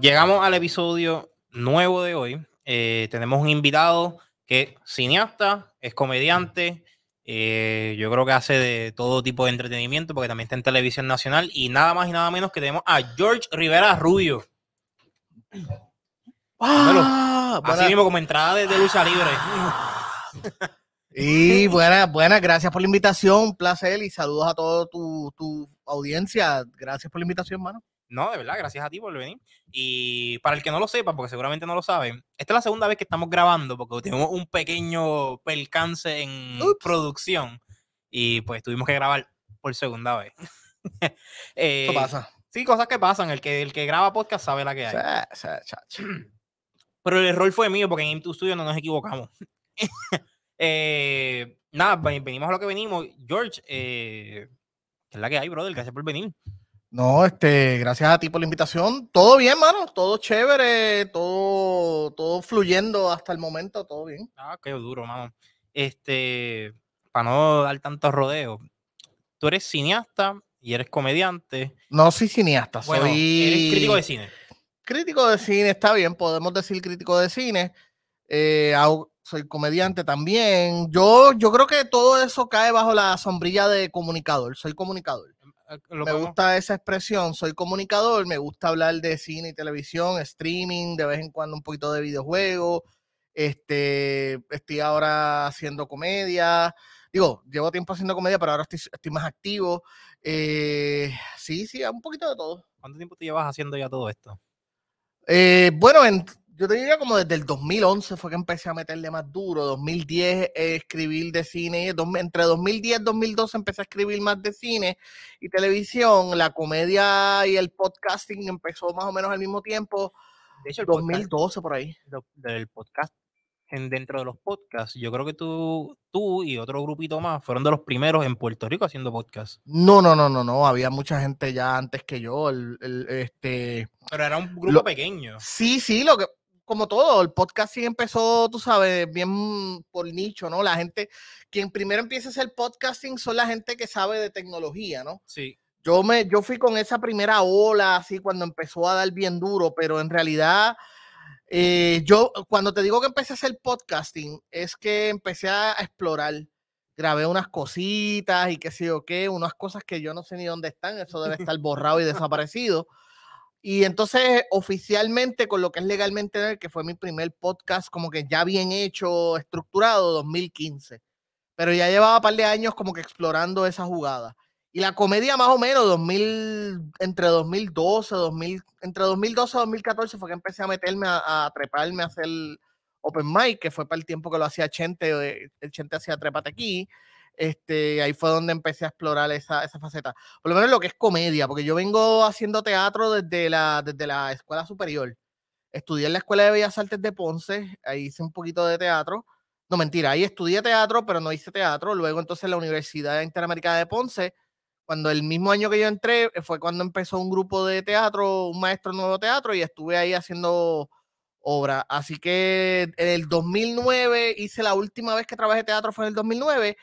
Llegamos al episodio nuevo de hoy. Eh, tenemos un invitado que es cineasta, es comediante, eh, yo creo que hace de todo tipo de entretenimiento porque también está en televisión nacional y nada más y nada menos que tenemos a George Rivera Rubio. Ah, Así buena- mismo como entrada de, de lucha libre. Y buenas, buenas, gracias por la invitación, un placer y saludos a toda tu, tu audiencia. Gracias por la invitación, mano. No, de verdad, gracias a ti por venir. Y para el que no lo sepa, porque seguramente no lo saben, esta es la segunda vez que estamos grabando porque tenemos un pequeño percance en Ups. producción y pues tuvimos que grabar por segunda vez. Eh, Eso pasa. Sí, cosas que pasan. El que, el que graba podcast sabe la que hay. Sí, sí, chacho. Pero el error fue mío porque en M2 Studio no nos equivocamos. Eh, nada, ve- venimos a lo que venimos. George, eh, ¿qué es la que hay, brother? Gracias por venir. No, este, gracias a ti por la invitación. Todo bien, mano, todo chévere, todo, todo fluyendo hasta el momento, todo bien. Ah, qué duro, mano. Este, para no dar tantos rodeos, tú eres cineasta y eres comediante. No soy cineasta, Bueno, soy eres crítico de cine. crítico de cine, está bien, podemos decir crítico de cine. eh, soy comediante también. Yo, yo creo que todo eso cae bajo la sombrilla de comunicador. Soy comunicador. Eh, lo me gusta esa expresión. Soy comunicador. Me gusta hablar de cine y televisión, streaming, de vez en cuando un poquito de videojuegos. Este, estoy ahora haciendo comedia. Digo, llevo tiempo haciendo comedia, pero ahora estoy, estoy más activo. Eh, sí, sí, un poquito de todo. ¿Cuánto tiempo te llevas haciendo ya todo esto? Eh, bueno, en- yo te diría como desde el 2011 fue que empecé a meterle más duro. 2010 eh, escribir de cine. dos- entre 2010 y 2012 empecé a escribir más de cine y televisión. La comedia y el podcasting empezó más o menos al mismo tiempo. De hecho, el podcast, 2012 por ahí. del podcast, en, dentro de los podcasts, yo creo que tú, tú y otro grupito más fueron de los primeros en Puerto Rico haciendo podcast. No, no, no, no, no. Había mucha gente ya antes que yo. el- el- este, Pero era un grupo Lo- pequeño. Sí, sí, lo que, como todo, el podcast sí empezó, tú sabes, bien por nicho, ¿no? La gente, quien primero empieza a hacer podcasting son la gente que sabe de tecnología, ¿no? Sí. Yo me, yo fui con esa primera ola, así cuando empezó a dar bien duro, pero en realidad, eh, yo, cuando te digo que empecé a hacer podcasting, es que empecé a explorar. Grabé unas cositas y qué sé yo qué, unas cosas que yo no sé ni dónde están, eso debe estar borrado y desaparecido. Y entonces, oficialmente, con lo que es legalmente, que fue mi primer podcast, como que ya bien hecho, estructurado, 2015. Pero ya llevaba un par de años como que explorando esa jugada. Y la comedia más o menos 2000, entre 2012, 2000, entre 2012 y 2014 fue que empecé a meterme a, a treparme a hacer open mic, que fue para el tiempo que lo hacía Chente, eh, el Chente hacía Trépate aquí. Este, ahí fue donde empecé a explorar esa, esa faceta. Por lo menos lo que es comedia, porque yo vengo haciendo teatro desde la, desde la escuela superior. Estudié en la Escuela de Bellas Artes de Ponce, ahí hice un poquito de teatro. No, mentira, ahí estudié teatro, pero no hice teatro. Luego entonces en la Universidad Interamericana de Ponce, cuando el mismo año que yo entré, eh, fue cuando empezó un grupo de teatro, un maestro nuevo teatro, y estuve ahí haciendo obra. Así que en el 2009 hice la última vez que trabajé teatro fue en el 2009,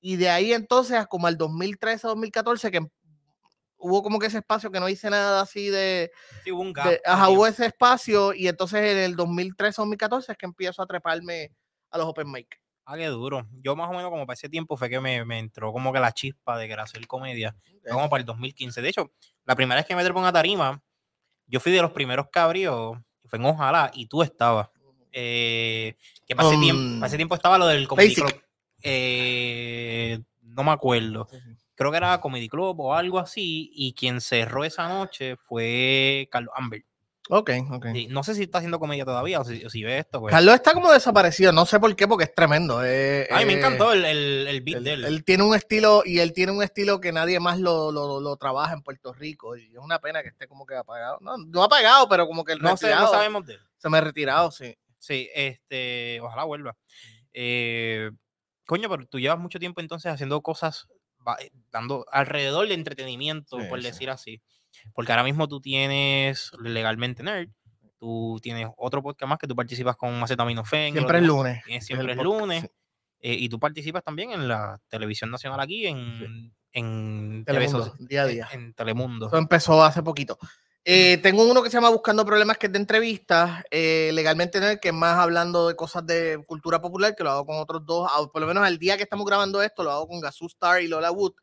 y de ahí entonces a como al 2013, 2014, que em- hubo como que ese espacio que no hice nada así de, Sí, hubo un gap. de- de ajá, tiempo. hubo ese espacio y entonces en el 2013 2014 es que empiezo a treparme a los open mic. Ah, qué duro. Yo más o menos como para ese tiempo fue que me, me entró como que la chispa de querer hacer comedia. Como para el 2015. De hecho, la primera vez que me trepé en una tarima, yo fui de los primeros cabrios, fue en Ojalá, y tú estabas. Eh, que para, ese tiempo, Um, para ese tiempo estaba lo del Comedy. Club. Eh, no me acuerdo. Creo que era Comedy Club o algo así, y quien cerró esa noche fue Carlos Amber. Ok, ok. Sí, no sé si está haciendo comedia todavía o si, o si ve esto. Pues. Carlos está como desaparecido, no sé por qué, porque es tremendo. eh, Ay, me eh, encantó el, el, el beat Él, de él. él tiene un estilo y él tiene un estilo que nadie más lo, lo, lo trabaja en Puerto Rico y es una pena que esté como que apagado. No, no apagado, pero como que el no sé, no retirado, sabemos de él. se me ha retirado, sí. Sí, este, ojalá vuelva. Eh, coño, pero tú llevas mucho tiempo entonces haciendo cosas, eh, dando alrededor de entretenimiento, Sí, por sí. decir así. Porque ahora mismo tú tienes Legalmente Nerd, tú tienes otro podcast más que tú participas con Acetaminofén. Siempre es lunes. Tienes siempre el es podcast, lunes. sí. eh, y tú participas también en la televisión nacional aquí, en, en Telemundo, día a en- día. En, Telemundo. Eso empezó hace poquito. Eh, tengo uno que se llama Buscando Problemas, que es de entrevistas, eh, legalmente en el que es más hablando de cosas de cultura popular, que lo hago con otros dos, por lo menos al día que estamos grabando esto, lo hago con Gazoo Star y Lola Wood,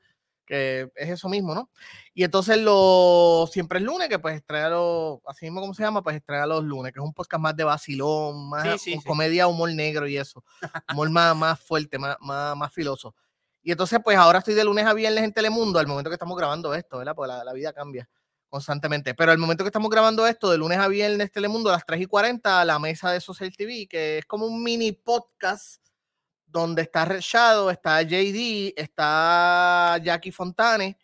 que es eso mismo, ¿no? Y entonces lo siempre es lunes, que pues trae los, así mismo como se llama, pues trae los lunes, que es un podcast más de vacilón, más comedia, humor negro y eso, humor más, más fuerte, más, más, más filoso. Y entonces, pues ahora estoy de lunes a viernes en Telemundo, al momento que estamos grabando esto, ¿verdad? Porque la, la vida cambia constantemente. Pero al momento que estamos grabando esto, de lunes a viernes Telemundo a las 3 y 40, la mesa de Social TV, que es como un mini podcast donde está Red Shadow, está JD, está Jackie Fontane.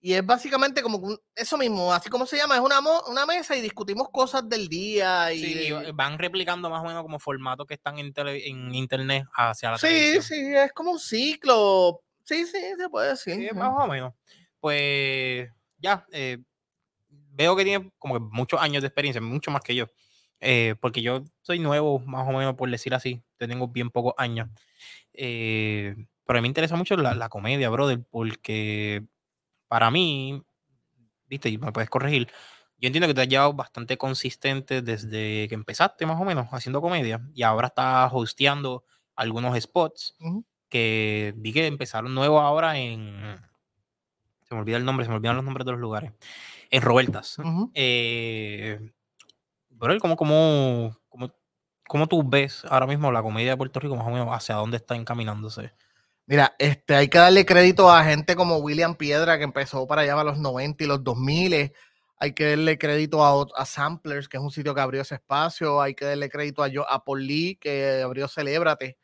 Y es básicamente como eso mismo, así como se llama, es una, una mesa y discutimos cosas del día. Y sí, van replicando más o menos como formatos que están en, en internet hacia la Sí, sí, es como un ciclo. Sí, sí, se puede decir. Sí, más o menos. Pues ya, eh, veo que tiene como muchos años de experiencia, mucho más que yo. Eh, porque yo soy nuevo, más o menos por decir así, tengo bien pocos años. Eh, pero a mí me interesa mucho la, comedia, brother, porque para mí, viste, y me puedes corregir, yo entiendo que te has llevado bastante consistente desde que empezaste, más o menos, haciendo comedia, y ahora estás hosteando algunos spots que vi que empezaron nuevos ahora en. Se me olvida el nombre, se me olvidan los nombres de los lugares en Robertas. Eh, pero ¿cómo, cómo, cómo, cómo tú ves ahora mismo la comedia de Puerto Rico más o menos hacia dónde está encaminándose? Mira, este, hay que darle crédito a gente como William Piedra, que empezó para allá a los 90 y los 2000. Hay que darle crédito a, a, Samplers, que es un sitio que abrió ese espacio. Hay que darle crédito a, a Paul Lee, que abrió Celébrate.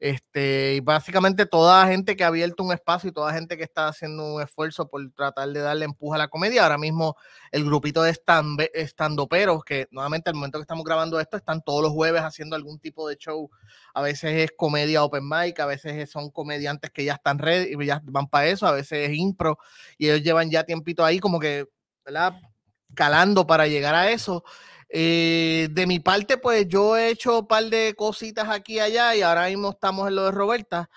Este, y básicamente toda gente que ha abierto un espacio y toda gente que está haciendo un esfuerzo por tratar de darle empuje a la comedia. Ahora mismo el grupito de stand peros que nuevamente al momento que estamos grabando esto, están todos los jueves haciendo algún tipo de show. A veces es comedia open mic, a veces son comediantes que ya están ready y ya van para eso, a veces es impro y ellos llevan ya tiempito ahí como que, ¿verdad? Calando para llegar a eso. Eh, de mi parte, pues yo he hecho un par de cositas aquí y allá y ahora mismo estamos en lo de Roberta.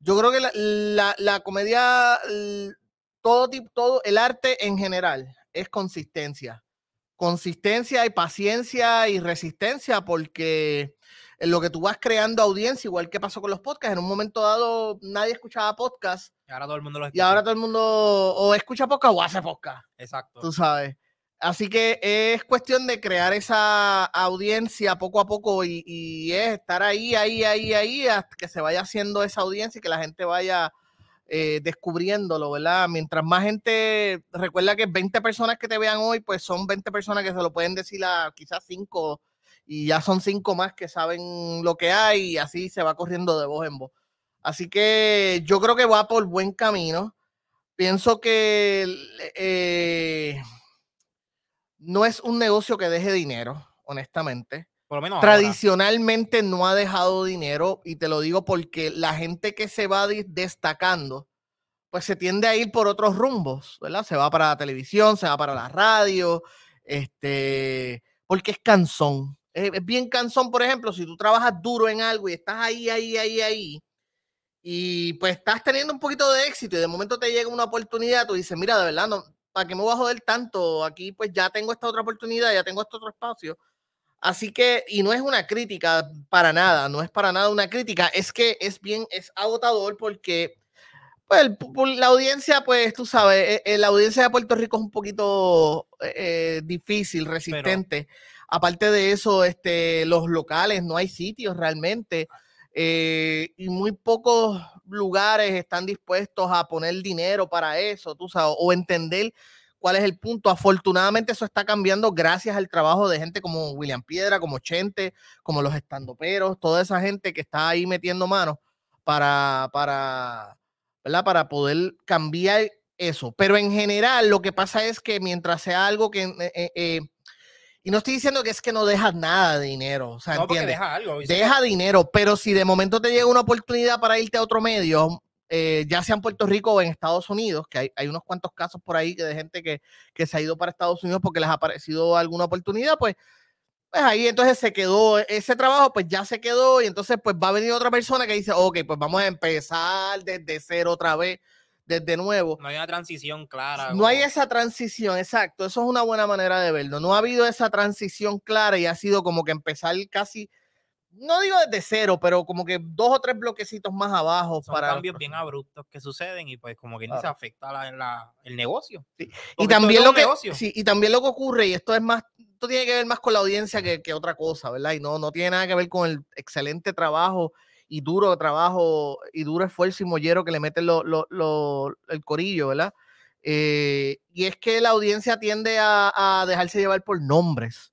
Yo creo que la, comedia, todo, tipo, todo el arte en general es consistencia. Consistencia y paciencia y resistencia porque en lo que tú vas creando audiencia, igual que pasó con los podcasts, en un momento dado nadie escuchaba podcast. Y ahora todo el mundo lo escucha. Y ahora todo el mundo o escucha podcast o hace podcast. Exacto. Tú sabes. Así que es cuestión de crear esa audiencia poco a poco y, es estar ahí, ahí, ahí, ahí, hasta que se vaya haciendo esa audiencia y que la gente vaya eh, descubriéndolo, ¿verdad? Mientras más gente, recuerda que 20 personas que te vean hoy, pues son 20 personas que se lo pueden decir a quizás 5 y ya son 5 más que saben lo que hay y así se va corriendo de voz en voz. Así que yo creo que va por buen camino. Pienso que... Eh, no es un negocio que deje dinero, honestamente. Por lo menos Tradicionalmente no ha dejado dinero y te lo digo porque la gente que se va destacando, pues se tiende a ir por otros rumbos, ¿verdad? Se va para la televisión, se va para la radio, este, porque es cansón. Es, es bien cansón, por ejemplo, si tú trabajas duro en algo y estás ahí, ahí, ahí, ahí, y pues estás teniendo un poquito de éxito y de momento te llega una oportunidad, tú dices, mira, de verdad, no, ¿para qué me voy a joder tanto? Aquí pues ya tengo esta otra oportunidad, ya tengo este otro espacio. Así que, y no es una crítica para nada, no es para nada una crítica, es que es bien, es agotador porque pues, la audiencia, pues tú sabes, eh, eh, la audiencia de Puerto Rico es un poquito eh, difícil, resistente. Aparte de eso, este, los locales, no hay sitios realmente. y muy pocos lugares están dispuestos a poner dinero para eso, tú sabes, o entender cuál es el punto. Afortunadamente eso está cambiando gracias al trabajo de gente como William Piedra, como Chente, como los estandoperos, toda esa gente que está ahí metiendo manos para, para, ¿verdad? para poder cambiar eso. Pero en general lo que pasa es que mientras sea algo que... Eh, eh, eh, y no estoy diciendo que es que no dejas nada de dinero. O sea, no, deja algo. Deja dinero, pero si de momento te llega una oportunidad para irte a otro medio, eh, ya sea en Puerto Rico o en Estados Unidos, que hay, hay unos cuantos casos por ahí de gente que, que, se ha ido para Estados Unidos porque les ha aparecido alguna oportunidad, pues, pues ahí entonces se quedó ese trabajo, pues ya se quedó y entonces pues va a venir otra persona que dice, ok, pues vamos a empezar desde cero otra vez desde nuevo. No hay una transición clara. No hay esa transición, exacto. Eso es una buena manera de verlo. No ha habido esa transición clara y ha sido como que empezar casi no digo desde cero, pero como que dos o tres bloquecitos más abajo. Son para cambios bien abruptos que suceden y pues como que no se afecta la, el negocio. Y también, lo que, sí, y también lo que ocurre, y esto es más, esto tiene que ver más con la audiencia que, que, otra cosa, ¿verdad? Y no, no tiene nada que ver con el excelente trabajo y duro trabajo y duro esfuerzo y mollero que le mete lo, lo, el corillo, ¿verdad? Eh, y es que la audiencia tiende a, a dejarse llevar por nombres,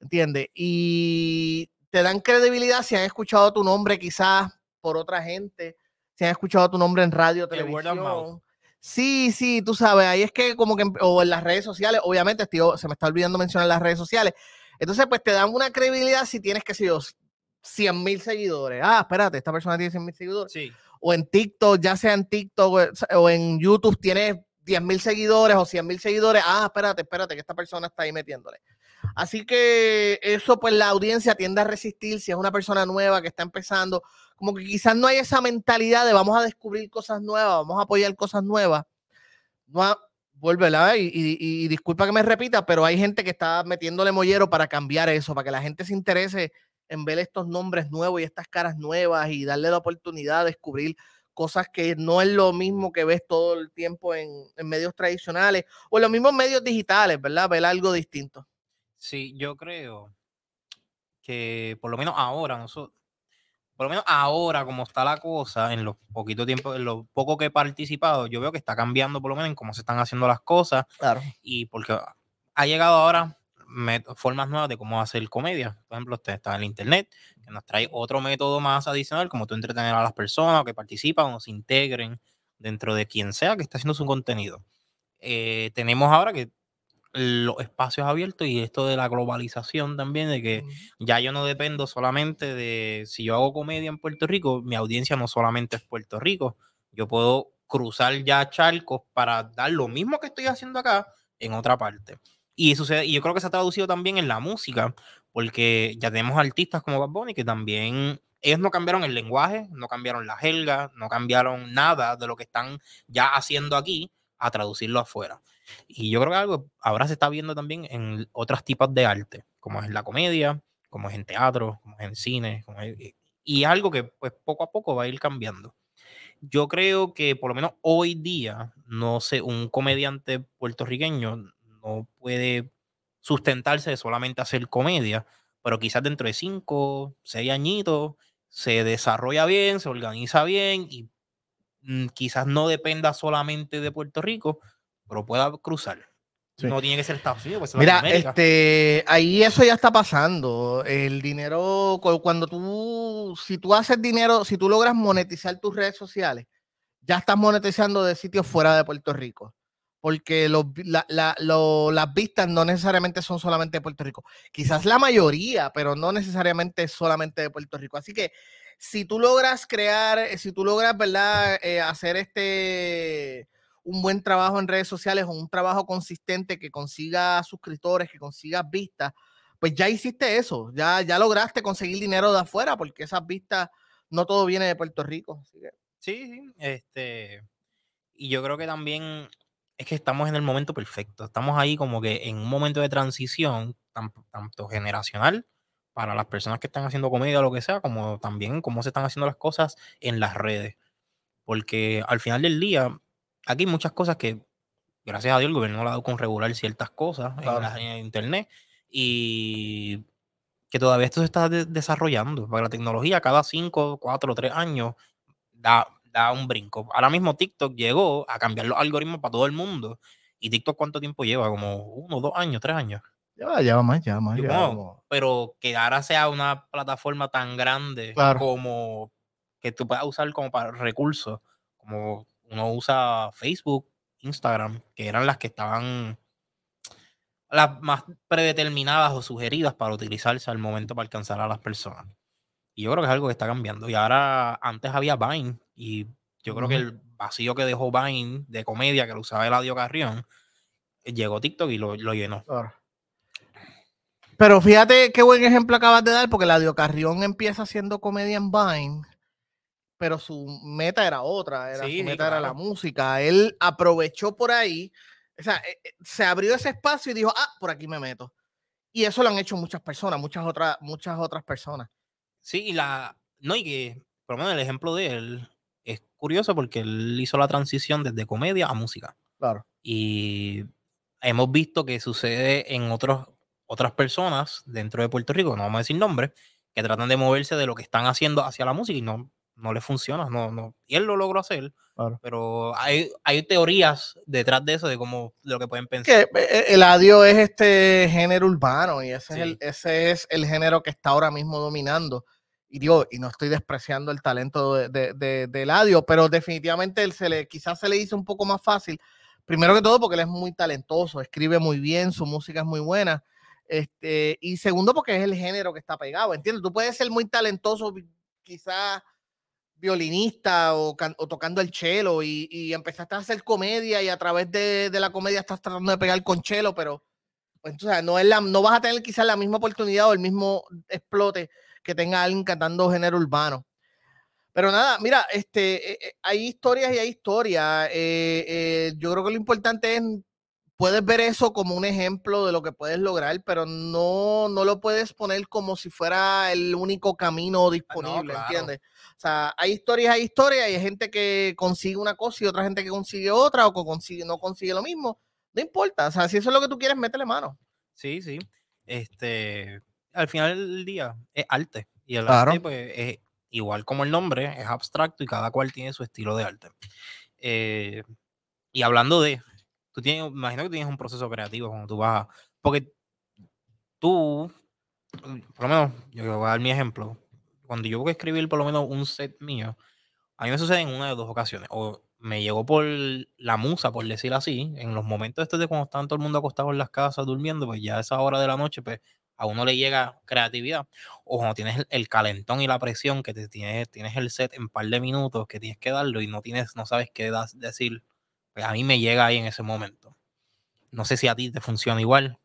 ¿entiendes? Y te dan credibilidad si han escuchado tu nombre quizás por otra gente, si han escuchado tu nombre en radio, televisión. Sí, sí, tú sabes, ahí es que como que, o en las redes sociales, obviamente, tío, se me está olvidando mencionar las redes sociales. Entonces, pues te dan una credibilidad si tienes, que sé yo, 100 mil seguidores. Ah, espérate, esta persona tiene 100 mil seguidores. Sí. O en TikTok, ya sea en TikTok o en YouTube, tienes 10 mil seguidores o 100 mil seguidores. Ah, espérate, espérate, que esta persona está ahí metiéndole. Así que eso, pues la audiencia tiende a resistir si es una persona nueva que está empezando. Como que quizás no hay esa mentalidad de vamos a descubrir cosas nuevas, vamos a apoyar cosas nuevas. No vuelve y, y, y, disculpa que me repita, pero hay gente que está metiéndole mollero para cambiar eso, para que la gente se interese en ver estos nombres nuevos y estas caras nuevas y darle la oportunidad de descubrir cosas que no es lo mismo que ves todo el tiempo en, en medios tradicionales o en los mismos medios digitales, ¿verdad? Ver algo distinto. Sí, yo creo que por lo menos ahora, nosotros, por lo menos ahora, como está la cosa, en los poquito tiempo, en lo poco que he participado, yo veo que está cambiando por lo menos en cómo se están haciendo las cosas. Claro. Y porque ha llegado ahora formas nuevas de cómo hacer comedia. Por ejemplo, usted está en el internet, que nos trae otro método más adicional, como tú entretener a las personas que participan o se integren dentro de quien sea que está haciendo su contenido. Eh, tenemos ahora que los espacios abiertos y esto de la globalización también, de que ya yo no dependo solamente de si yo hago comedia en Puerto Rico, mi audiencia no solamente es Puerto Rico, yo puedo cruzar ya charcos para dar lo mismo que estoy haciendo acá en otra parte. Y, sucede, y yo creo que se ha traducido también en la música, porque ya tenemos artistas como Bad Bunny que también ellos no cambiaron el lenguaje, no cambiaron la jerga, no cambiaron nada de lo que están ya haciendo aquí a traducirlo afuera. Y yo creo que algo ahora se está viendo también en otros tipos de arte, como es la comedia, como es en teatro, como es en cine, y algo que pues poco a poco va a ir cambiando. Yo creo que por lo menos hoy día, no sé, un comediante puertorriqueño no puede sustentarse de solamente hacer comedia, pero quizás dentro de cinco, seis añitos se desarrolla bien, se organiza bien y mm, quizás no dependa solamente de Puerto Rico, pero pueda cruzar. No tiene que ser Estados Unidos. Pues Mira, este, ahí eso ya está pasando. El dinero, cuando tú, si tú haces dinero, si tú logras monetizar tus redes sociales, ya estás monetizando de sitios fuera de Puerto Rico. Porque las vistas no necesariamente son solamente de Puerto Rico. Quizás la mayoría, pero no necesariamente solamente de Puerto Rico. Así que si tú logras crear, si tú logras, ¿verdad? Eh, hacer este un buen trabajo en redes sociales o un trabajo consistente que consiga suscriptores, que consiga vistas, pues ya hiciste eso, ya, ya lograste conseguir dinero de afuera, porque esas vistas no todo viene de Puerto Rico. Sí, sí, este, y yo creo que también es que estamos en el momento perfecto, estamos ahí como que en un momento de transición, tanto, generacional, para las personas que están haciendo comedia o lo que sea, como también cómo se están haciendo las cosas en las redes. Porque al final del día, aquí hay muchas cosas que, gracias a Dios, el gobierno ha dado con regular ciertas cosas en, internet y que todavía esto se está desarrollando. Para la tecnología, cada 5, 4, 3 años da, da un brinco. Ahora mismo TikTok llegó a cambiar los algoritmos para todo el mundo. ¿Y TikTok cuánto tiempo lleva? Como uno, dos años, tres años. Lleva, lleva más, lleva más. Pero que ahora sea una plataforma tan grande como que tú puedas usar como para recursos, como uno usa Facebook, Instagram, que eran las que estaban las más predeterminadas o sugeridas para utilizarse al momento para alcanzar a las personas. Y yo creo que es algo que está cambiando. Y ahora, antes había Vine, y yo creo que el vacío que dejó Vine de comedia que lo usaba Eladio Carrión, eh, llegó TikTok y lo, llenó. Pero fíjate qué buen ejemplo acabas de dar, porque Eladio Carrión empieza haciendo comedia en Vine pero su meta era otra, era, Sí, su meta era la música. Él aprovechó por ahí, o sea, eh, eh, se abrió ese espacio y dijo, ah, por aquí me meto. Y eso lo han hecho muchas personas, muchas otras, muchas otras personas. Sí, y la. No, y que, por lo menos el ejemplo de él es curioso porque él hizo la transición desde comedia a música. Claro. Y hemos visto que sucede en otros, otras personas dentro de Puerto Rico, no vamos a decir nombres, que tratan de moverse de lo que están haciendo hacia la música y no, no les funciona. No, no. Y él lo logró hacer, Claro. pero hay, hay teorías detrás de eso, de cómo de lo que pueden pensar. Que eh, el audio es este género urbano y ese, es el, ese es el género que está ahora mismo dominando. Y digo, y no estoy despreciando el talento de, de, de, de Eladio, pero definitivamente él se le, quizás se le hizo un poco más fácil. Primero que todo, porque él es muy talentoso, escribe muy bien, su música es muy buena. Este, y segundo, porque es el género que está pegado. ¿Entiendes? Tú puedes ser muy talentoso, quizás violinista o, o tocando el cello y, y empezaste a hacer comedia y a través de, de la comedia estás tratando de pegar con cello, pero pues, tú sabes, no, es la, no vas a tener quizás la misma oportunidad o el mismo explote que tenga alguien cantando género urbano. Pero nada, mira, este, eh, eh, hay historias y hay historias. eh, eh, yo creo que lo importante es, puedes ver eso como un ejemplo de lo que puedes lograr, pero no, no lo puedes poner como si fuera el único camino disponible, claro. ¿entiendes? O sea, hay historias, hay historias, hay gente que consigue una cosa y otra gente que consigue otra o que consigue, no consigue lo mismo. No importa, o sea, si eso es lo que tú quieres, métele mano. Sí, sí. Este, al final del día es arte. Y el Claro. arte, pues, es igual como el nombre, es abstracto y cada cual tiene su estilo de arte. Eh, y hablando de, tú tienes, imagino que tienes un proceso creativo cuando tú vas a, porque tú, por lo menos, yo voy a dar mi ejemplo, cuando yo voy a escribir por lo menos un set mío, a mí me sucede en una de dos ocasiones, o me llegó por la musa, por decir así, en los momentos estos de cuando están todo el mundo acostado en las casas durmiendo, pues ya a esa hora de la noche, pues a uno le llega creatividad, o cuando tienes el, el calentón y la presión, que te tienes, tienes el set en par de minutos, que tienes que darlo y no tienes, no sabes qué das- decir, pues a mí me llega ahí en ese momento. No sé si a ti te funciona igual.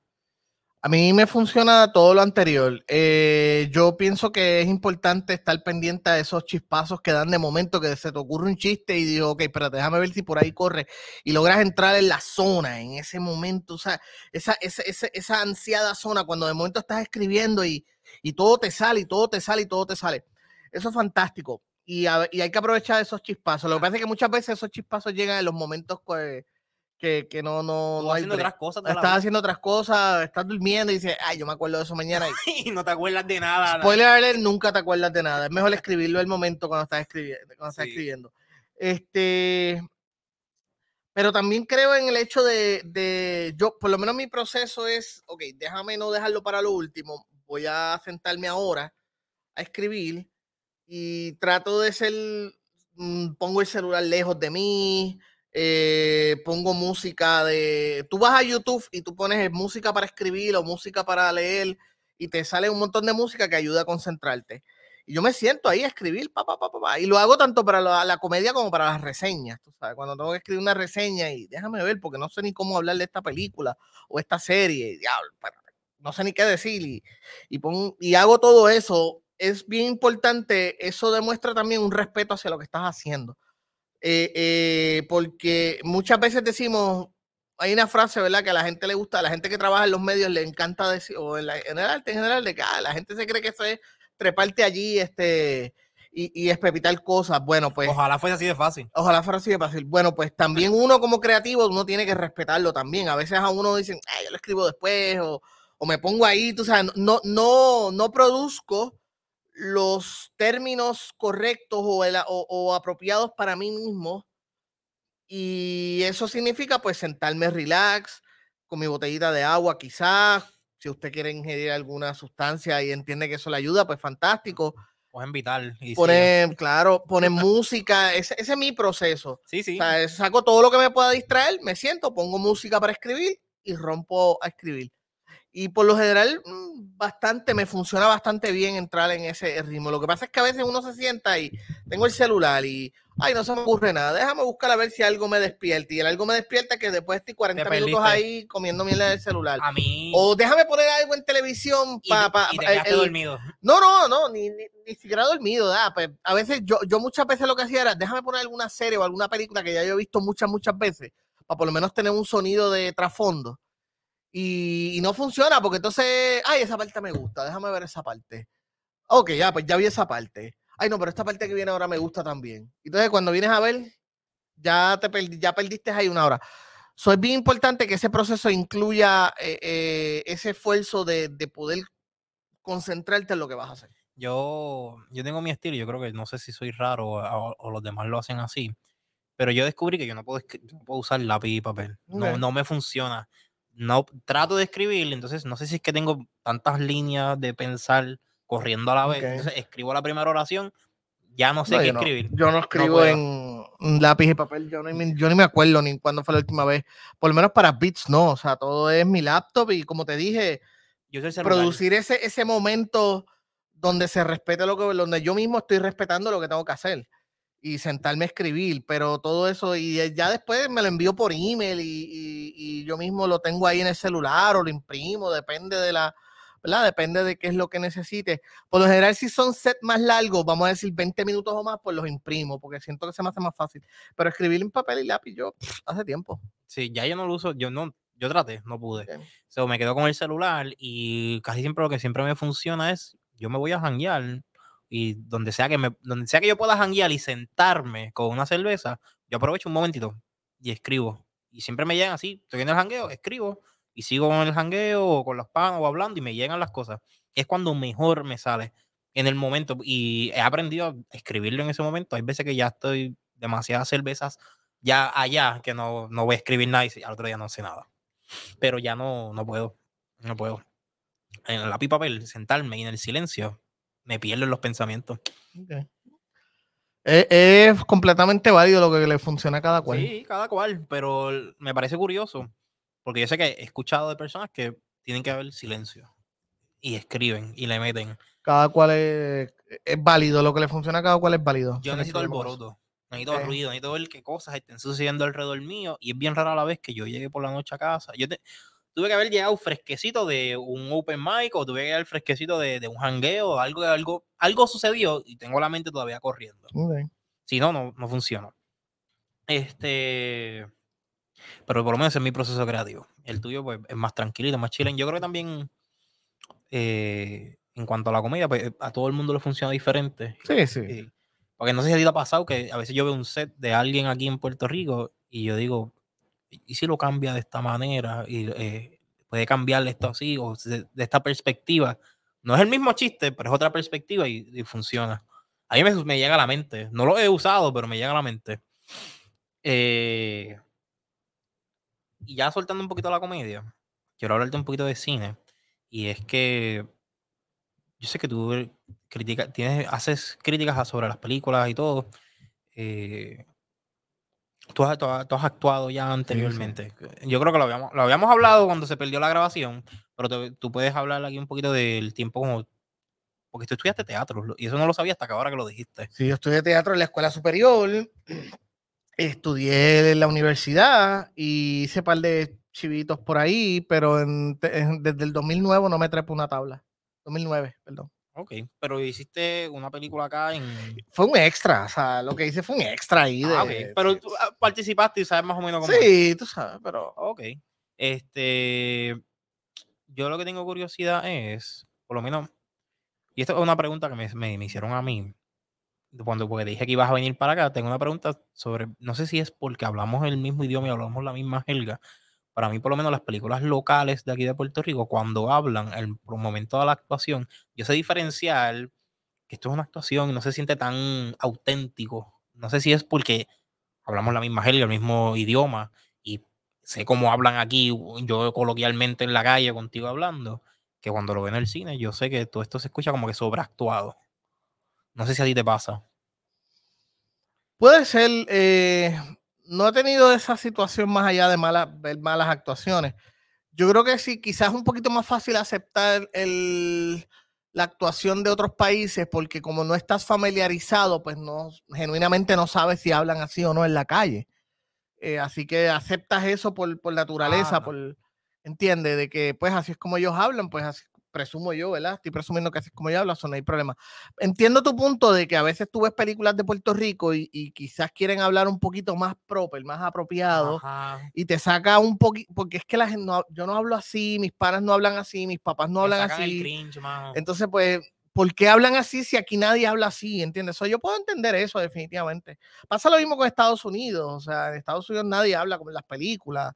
A mí me funciona todo lo anterior. Eh, yo pienso que es importante estar pendiente a esos chispazos que dan de momento que se te ocurre un chiste y digo, ok, pero déjame ver si por ahí corre y logras entrar en la zona en ese momento, o sea, esa, esa, esa, esa ansiada zona cuando de momento estás escribiendo y, y todo te sale y todo te sale y todo te sale. Eso es fantástico y, y hay que aprovechar esos chispazos. Lo que pasa es que muchas veces esos chispazos llegan en los momentos que, que, que no, no, no hay haciendo otras cosas la estás haciendo otras cosas, estás durmiendo y dices, ay, yo me acuerdo de eso mañana. Y no te acuerdas de nada. spoiler alert, nunca te acuerdas de nada. Es mejor escribirlo el momento cuando estás escribiendo. Cuando estás Sí. escribiendo. Este, pero también creo en el hecho de, de, yo, por lo menos mi proceso es, ok, déjame no dejarlo para lo último, voy a sentarme ahora a escribir y trato de ser, mm, pongo el celular lejos de mí, eh, pongo música de, tú vas a YouTube y tú pones música para escribir o música para leer y te sale un montón de música que ayuda a concentrarte. Y yo me siento ahí a escribir, pa, pa, pa, pa, y lo hago tanto para la, la comedia como para las reseñas, tú sabes, cuando tengo que escribir una reseña y déjame ver, porque no sé ni cómo hablar de esta película o esta serie, diablo, no sé ni qué decir, y, y, pon- y hago todo eso, es bien importante, eso demuestra también un respeto hacia lo que estás haciendo. Eh, eh, porque muchas veces decimos, hay una frase, ¿verdad? Que a la gente le gusta, a la gente que trabaja en los medios le encanta decir, o en, la- en el arte en general, de que ah, la gente se cree que eso es treparte allí este, y, y espepitar cosas. Bueno, pues Ojalá fuese así de fácil. ojalá fuera así de fácil. Bueno, pues también uno como creativo, uno tiene que respetarlo también. A veces a uno dicen, "Ay, yo lo escribo después, o, o me pongo ahí, tú sabes, no, no, no produzco los términos correctos o, el- o- o apropiados para mí mismo. Y eso significa pues sentarme relax, con mi botellita de agua quizás, si usted quiere ingerir alguna sustancia y entiende que eso le ayuda, pues fantástico. Pueden vital. Y sí, Poner, claro, poner música, ese, ese es mi proceso. sí, sí. O sea, es- saco todo lo que me pueda distraer, me siento, pongo música para escribir y rompo a escribir. Y por lo general, mm, bastante, me funciona bastante bien entrar en ese ritmo. Lo que pasa es que a veces uno se sienta y tengo el celular y, ay, no se me ocurre nada. Déjame buscar a ver si algo me despierta. Y el algo me despierta que después estoy 40 minutos ahí comiendo miel del celular. A mí. O déjame poner algo en televisión para. Pa, y dormido. No, no, no, ni, ni, siquiera dormido. Pues, a veces yo, yo muchas veces lo que hacía era, déjame poner alguna serie o alguna película que ya yo he visto muchas, muchas veces, para por lo menos tener un sonido de trasfondo y, no funciona porque entonces, ay, esa parte me gusta, déjame ver esa parte. Ok, ya, pues ya vi esa parte. Ay, no, pero esta parte que viene ahora me gusta también. Entonces, cuando vienes a ver, ya, te ya perdiste ahí una hora. So, es bien importante que ese proceso incluya eh, eh, ese esfuerzo de, poder concentrarte en lo que vas a hacer. Yo, yo tengo mi estilo, yo creo que no sé si soy raro o, los demás lo hacen así, pero yo descubrí que yo no puedo, puedo usar lápiz y papel. No, no me funciona no trato de escribir, entonces no sé si es que tengo tantas líneas de pensar corriendo a la vez. Entonces escribo la primera oración, ya no sé qué escribir. yo no escribo en lápiz y papel, yo, ni, yo ni me acuerdo ni cuándo fue la última vez. Por lo menos para beats, no. O sea, todo es mi laptop y como te dije, yo producir ese, ese momento donde se respete lo que, donde yo mismo estoy respetando lo que tengo que hacer y sentarme a escribir, pero todo eso, y ya después me lo envío por email y, y, yo mismo lo tengo ahí en el celular o lo imprimo, depende de la, ¿verdad? Depende de qué es lo que necesite. Por lo general, si son sets más largos, vamos a decir 20 minutos o más, pues los imprimo, porque siento que se me hace más fácil. Pero escribir en papel y lápiz, yo, hace tiempo. Sí, ya yo no lo uso, yo no, yo traté, no pude. O me quedo con el celular y casi siempre lo que siempre me funciona es, yo me voy a janguear y donde sea que donde sea que yo pueda janguear y sentarme con una cerveza, yo aprovecho un momentito y escribo. Y siempre me llegan así, estoy en el jangueo, escribo y sigo con el jangueo o con los panos o hablando y me llegan las cosas. Es cuando mejor me sale en el momento y he aprendido a escribirlo en ese momento. Hay veces que ya estoy demasiadas cervezas ya allá que no, no voy a escribir nada y al otro día no sé nada. Pero ya no, no puedo, no puedo. En el lápiz papel, sentarme y en el silencio, me pierdo en los pensamientos. Es, completamente válido lo que le funciona a cada cual. Sí, cada cual, pero me parece curioso, porque yo sé que he escuchado de personas que tienen que haber silencio y escriben y le meten. Cada cual es, válido, lo que le funciona a cada cual es válido. Yo necesito el boroto, necesito el ruido, necesito ver qué cosas estén sucediendo alrededor mío y es bien rara la vez que yo llegue por la noche a casa. Yo te, tuve que haber llegado fresquecito de un open mic o tuve que llegar fresquecito de, un hangueo, algo, algo, algo sucedió y tengo la mente todavía corriendo. Si no, no, no funciona. Este, pero por lo menos es mi proceso creativo. El tuyo pues, es más tranquilito, más chilling. Yo creo que también eh, en cuanto a la comida, pues a todo el mundo le funciona diferente. Sí, sí. porque no sé si a ti te ha pasado que a veces yo veo un set de alguien aquí en Puerto Rico y yo digo, ¿y si lo cambia de esta manera? Y eh, puede cambiarle esto así, o de, esta perspectiva. No es el mismo chiste, pero es otra perspectiva y, funciona. A mí me, llega a la mente. No lo he usado, pero me llega a la mente. Eh, y ya soltando un poquito la comedia, quiero hablarte un poquito de cine. Y es que yo sé que tú critica, tienes, haces críticas sobre las películas y todo. Eh, Tú has, actuado ya anteriormente. Yo creo que lo habíamos, lo habíamos hablado cuando se perdió la grabación, pero tú puedes hablar aquí un poquito del tiempo como... Porque tú estudiaste teatro y eso no lo sabía hasta que ahora que lo dijiste. Sí, yo estudié teatro en la escuela superior, estudié en la universidad y hice par de chivitos por ahí, pero desde el 2009 no me trepo una tabla. 2009, perdón. Ok, pero hiciste una película acá en... Fue un extra, o sea, lo que hice fue un extra ahí. Ah, pero tú ah, participaste y sabes más o menos cómo... Sí, tú sabes, pero... Ok. Este... Yo lo que tengo curiosidad es, por lo menos, y esto es una pregunta que me, me, hicieron a mí, cuando porque dije que ibas a venir para acá, tengo una pregunta sobre, no sé si es porque hablamos el mismo idioma y hablamos la misma jerga, para mí por lo menos las películas locales de aquí de Puerto Rico, cuando hablan el momento de la actuación, yo sé diferenciar que esto es una actuación y no se siente tan auténtico. No sé si es porque hablamos la misma jerga, el mismo idioma y sé cómo hablan aquí, yo coloquialmente en la calle contigo hablando, que cuando lo ven en el cine, yo sé que todo esto se escucha como que sobreactuado. No sé si a ti te pasa. Puede ser, eh, no he tenido esa situación más allá de malas, malas actuaciones. Yo creo que sí, quizás es un poquito más fácil aceptar el, la actuación de otros países porque como no estás familiarizado, pues no, genuinamente no sabes si hablan así o no en la calle. Eh, así que aceptas eso por, por naturaleza, por, entiende, de que pues así es como ellos hablan, pues así, presumo yo, ¿verdad? Estoy presumiendo que así es como yo hablo, eso no hay problema. Entiendo tu punto de que a veces tú ves películas de Puerto Rico y, quizás quieren hablar un poquito más proper, más apropiado, y te saca un poquito, porque es que la gente yo no hablo así, mis padres no hablan así, mis papás no hablan así. Entonces, pues, ¿por qué hablan así si aquí nadie habla así? ¿Entiendes? yo puedo entender eso definitivamente. Pasa lo mismo con Estados Unidos, o sea, en Estados Unidos nadie habla como en las películas.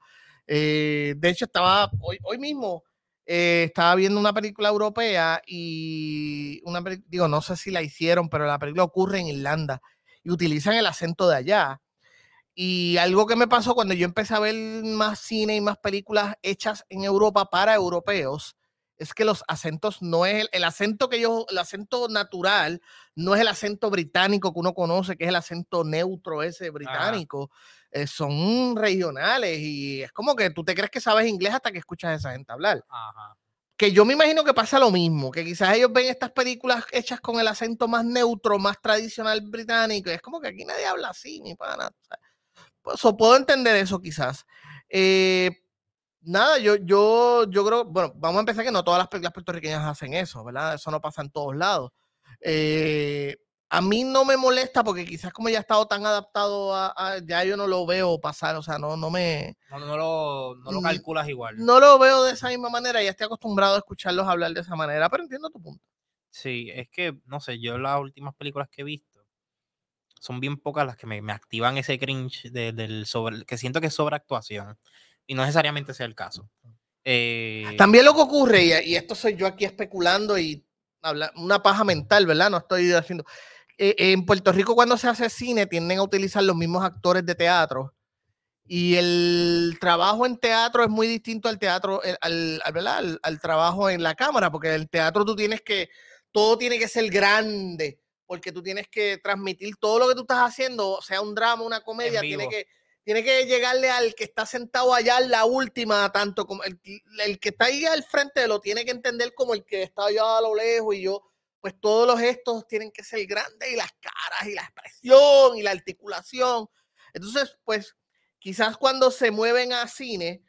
Eh, de hecho, estaba hoy, hoy mismo eh, estaba viendo una película europea y una digo, no sé si la hicieron, pero la película ocurre en Irlanda y utilizan el acento de allá. Y algo que me pasó cuando yo empecé a ver más cine y más películas hechas en Europa para europeos, es que los acentos no es el, acento que yo, el acento natural, no es el acento británico que uno conoce, que es el acento neutro ese británico. Eh, son regionales y es como que tú te crees que sabes inglés hasta que escuchas a esa gente hablar. Que yo me imagino que pasa lo mismo, que quizás ellos ven estas películas hechas con el acento más neutro, más tradicional británico, y es como que aquí nadie habla así, ni para nada. Pues, puedo entender eso quizás. Eh, nada, yo, yo, yo creo, bueno, vamos a empezar que no todas las películas puertorriqueñas hacen eso, ¿verdad? Eso no pasa en todos lados. Eh, a mí no me molesta porque quizás como ya he estado tan adaptado a, ya yo no lo veo pasar, o sea, no, no me... No, no, lo, no lo calculas igual. No lo veo de esa misma manera, ya estoy acostumbrado a escucharlos hablar de esa manera, pero entiendo tu punto. Sí, es que, no sé, yo las últimas películas que he visto son bien pocas las que me, activan ese cringe del sobre, que siento que es sobreactuación y no necesariamente sea el caso. Eh, También lo que ocurre, y, y esto soy yo aquí especulando y habla, una paja mental, ¿verdad? No estoy haciendo eh, en Puerto Rico cuando se hace cine tienden a utilizar los mismos actores de teatro y el trabajo en teatro es muy distinto al teatro, eh, al, al, al, trabajo en la cámara, porque en el teatro tú tienes que, todo tiene que ser grande, porque tú tienes que transmitir todo lo que tú estás haciendo, sea un drama, una comedia, tiene que, tiene que llegarle al que está sentado allá en la última, tanto como el, el que está ahí al frente lo tiene que entender como el que está allá a lo lejos y yo pues todos los gestos tienen que ser grandes y las caras y la expresión y la articulación. Entonces, pues quizás cuando se mueven a cine,